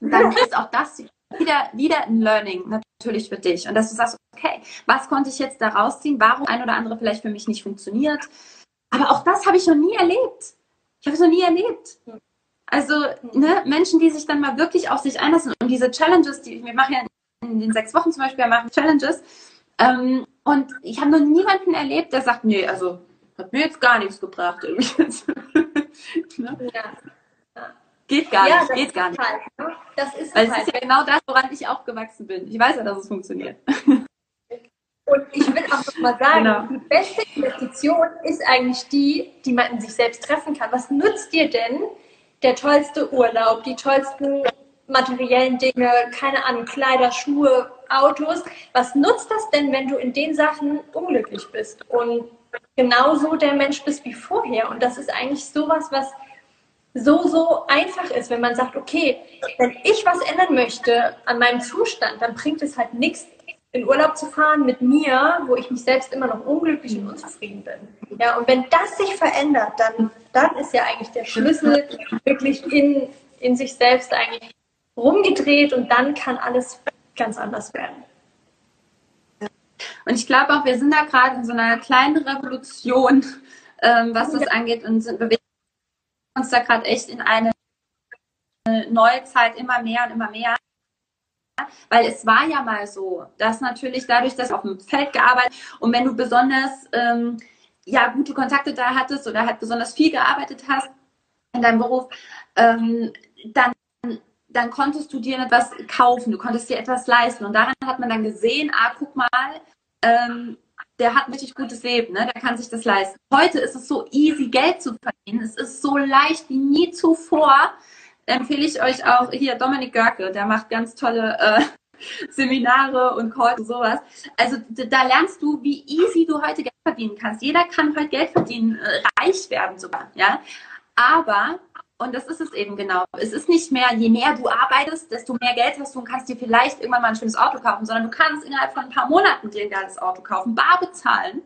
dann ist auch das wieder, wieder ein Learning natürlich für dich. Und dass du sagst, okay, was konnte ich jetzt da rausziehen? Warum ein oder andere vielleicht für mich nicht funktioniert? Aber auch das habe ich noch nie erlebt. Ich habe es noch nie erlebt. Also ne, Menschen, die sich dann mal wirklich auf sich einlassen und diese Challenges, die wir machen ja in den sechs Wochen zum Beispiel, wir machen Challenges. Ähm, und ich habe noch niemanden erlebt, der sagt, nee, also hat mir jetzt gar nichts gebracht. [LAUGHS] ne? ja. Geht gar ja, nicht, geht gar nicht. Halt, ne? Das ist Weil es halt. ist ja genau das, woran ich auch gewachsen bin. Ich weiß ja, dass es funktioniert. [LAUGHS] Und ich will auch noch mal sagen, genau. die beste Investition ist eigentlich die, die man in sich selbst treffen kann. Was nutzt dir denn der tollste Urlaub, die tollsten materiellen Dinge, keine Ahnung, Kleider, Schuhe, Autos? Was nutzt das denn, wenn du in den Sachen unglücklich bist und genauso der Mensch bist wie vorher? Und das ist eigentlich sowas, was so, so einfach ist, wenn man sagt, okay, wenn ich was ändern möchte an meinem Zustand, dann bringt es halt nichts, in Urlaub zu fahren mit mir, wo ich mich selbst immer noch unglücklich und unzufrieden bin. Ja, und wenn das sich verändert, dann, dann ist ja eigentlich der Schlüssel wirklich in, in sich selbst eigentlich rumgedreht und dann kann alles ganz anders werden. Und ich glaube auch, wir sind da gerade in so einer kleinen Revolution, ähm, was das ja. angeht und sind, bewegen uns da gerade echt in eine neue Zeit immer mehr und immer mehr. Weil es war ja mal so, dass natürlich dadurch, dass auf dem Feld gearbeitet und wenn du besonders ähm, ja, gute Kontakte da hattest oder halt besonders viel gearbeitet hast in deinem Beruf, ähm, dann, dann konntest du dir etwas kaufen, du konntest dir etwas leisten. Und daran hat man dann gesehen, ah, guck mal, ähm, der hat ein richtig gutes Leben, ne? der kann sich das leisten. Heute ist es so easy, Geld zu verdienen. Es ist so leicht wie nie zuvor. Empfehle ich euch auch hier Dominik Görke, der macht ganz tolle äh, [LAUGHS] Seminare und Calls und sowas. Also da lernst du, wie easy du heute Geld verdienen kannst. Jeder kann heute Geld verdienen, äh, reich werden sogar, ja. Aber und das ist es eben genau. Es ist nicht mehr, je mehr du arbeitest, desto mehr Geld hast du und kannst dir vielleicht irgendwann mal ein schönes Auto kaufen, sondern du kannst innerhalb von ein paar Monaten dir ein geiles Auto kaufen, bar bezahlen,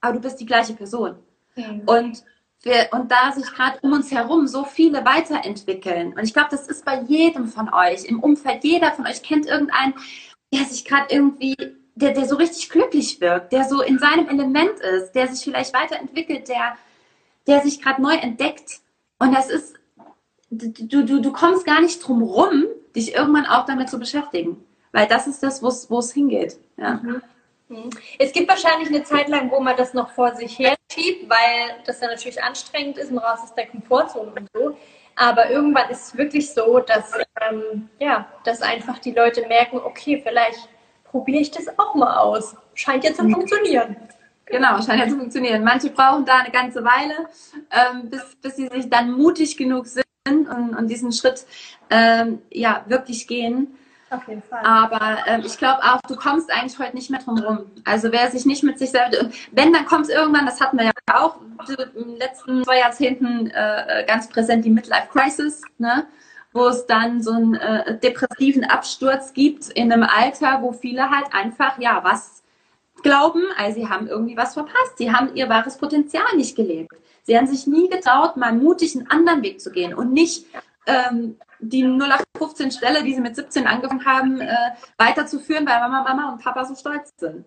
aber du bist die gleiche Person. Mhm. Und, wir, und da sich gerade um uns herum so viele weiterentwickeln. Und ich glaube, das ist bei jedem von euch im Umfeld. Jeder von euch kennt irgendeinen, der sich gerade irgendwie, der, der so richtig glücklich wirkt, der so in seinem Element ist, der sich vielleicht weiterentwickelt, der, der sich gerade neu entdeckt. Und das ist, du, du, du kommst gar nicht drum rum, dich irgendwann auch damit zu beschäftigen. Weil das ist das, wo es hingeht. Ja. Mhm. Mhm. Es gibt wahrscheinlich eine Zeit lang, wo man das noch vor sich her schiebt, weil das ja natürlich anstrengend ist und raus aus der Komfortzone und so. Aber irgendwann ist es wirklich so, dass, ähm, ja, dass einfach die Leute merken, okay, vielleicht probiere ich das auch mal aus. Scheint jetzt zu mhm. funktionieren. Genau, scheint ja zu funktionieren. Manche brauchen da eine ganze Weile, ähm, bis, bis sie sich dann mutig genug sind und, und diesen Schritt ähm, ja wirklich gehen. Auf jeden Fall. Aber ähm, ich glaube auch, du kommst eigentlich heute nicht mehr drum rum. Also wer sich nicht mit sich selbst, wenn, dann kommt es irgendwann, das hatten wir ja auch in den letzten zwei Jahrzehnten äh, ganz präsent, die Midlife Crisis, ne? wo es dann so einen äh, depressiven Absturz gibt in einem Alter, wo viele halt einfach, ja, was glauben, also sie haben irgendwie was verpasst. Sie haben ihr wahres Potenzial nicht gelebt. Sie haben sich nie getraut, mal mutig einen anderen Weg zu gehen und nicht ähm, die 0815 Stelle, die sie mit 17 angefangen haben, äh, weiterzuführen, weil Mama, Mama und Papa so stolz sind.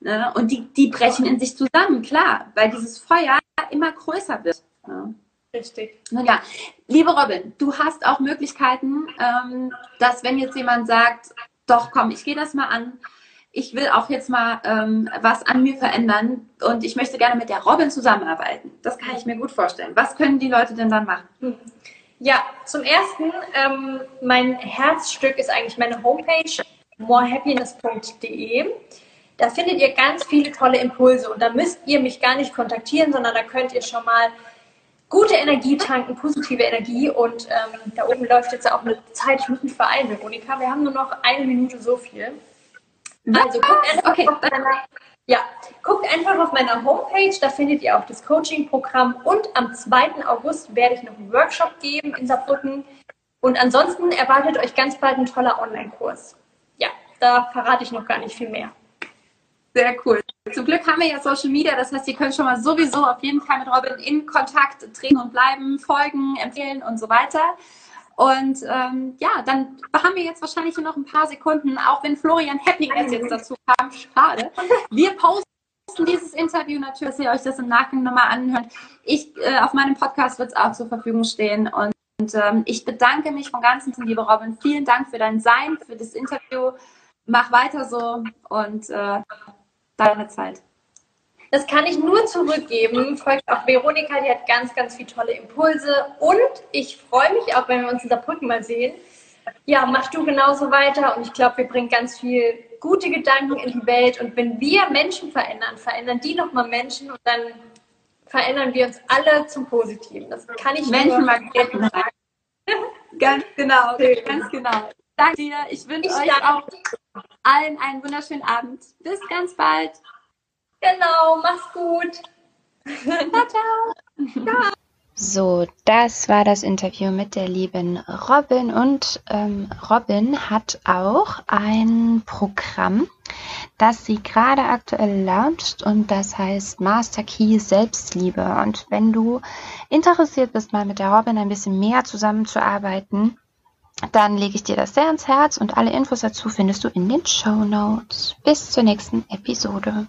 Ne? Und die, die brechen in sich zusammen, klar, weil dieses Feuer immer größer wird. Ne? Richtig. Nun ja, liebe Robin, du hast auch Möglichkeiten, ähm, dass wenn jetzt jemand sagt, doch komm, ich gehe das mal an, ich will auch jetzt mal ähm, was an mir verändern und ich möchte gerne mit der Robin zusammenarbeiten. Das kann ich mir gut vorstellen. Was können die Leute denn dann machen? Ja, zum ersten, ähm, mein Herzstück ist eigentlich meine Homepage morehappiness.de. Da findet ihr ganz viele tolle Impulse und da müsst ihr mich gar nicht kontaktieren, sondern da könnt ihr schon mal gute Energie tanken, positive Energie und ähm, da oben läuft jetzt auch eine Zeit, mich vereinen, Veronika. Wir haben nur noch eine Minute so viel. Also guckt okay. Ja, guckt einfach auf meiner Homepage, da findet ihr auch das Coaching-Programm und am 2. August werde ich noch einen Workshop geben in Saarbrücken. Und ansonsten erwartet euch ganz bald ein toller Online-Kurs. Ja, da verrate ich noch gar nicht viel mehr. Sehr cool. Zum Glück haben wir ja Social Media, das heißt, ihr könnt schon mal sowieso auf jeden Fall mit Robin in Kontakt treten und bleiben, folgen, empfehlen und so weiter. Und ähm, ja, dann haben wir jetzt wahrscheinlich nur noch ein paar Sekunden, auch wenn Florian Happiness jetzt dazu kam. Schade. Wir posten dieses Interview natürlich, dass ihr euch das im Nachgang nochmal anhört. Ich, äh, auf meinem Podcast wird es auch zur Verfügung stehen. Und, und ähm, ich bedanke mich von ganzem liebe Robin. Vielen Dank für dein Sein, für das Interview. Mach weiter so und äh, deine Zeit. Das kann ich nur zurückgeben. Folgt auch Veronika, die hat ganz, ganz viele tolle Impulse. Und ich freue mich auch, wenn wir uns in Saarbrücken mal sehen. Ja, mach du genauso weiter. Und ich glaube, wir bringen ganz viel gute Gedanken in die Welt. Und wenn wir Menschen verändern, verändern die nochmal Menschen. Und dann verändern wir uns alle zum Positiven. Das kann ich Menschen nur [LAUGHS] Ganz genau, ganz genau. Danke dir. Ich wünsche euch auch allen einen wunderschönen Abend. Bis ganz bald. Genau, mach's gut. [LAUGHS] ciao, ciao. ciao. So, das war das Interview mit der lieben Robin und ähm, Robin hat auch ein Programm, das sie gerade aktuell launcht und das heißt Master Key Selbstliebe. Und wenn du interessiert bist, mal mit der Robin ein bisschen mehr zusammenzuarbeiten, dann lege ich dir das sehr ans Herz und alle Infos dazu findest du in den Show Notes. Bis zur nächsten Episode.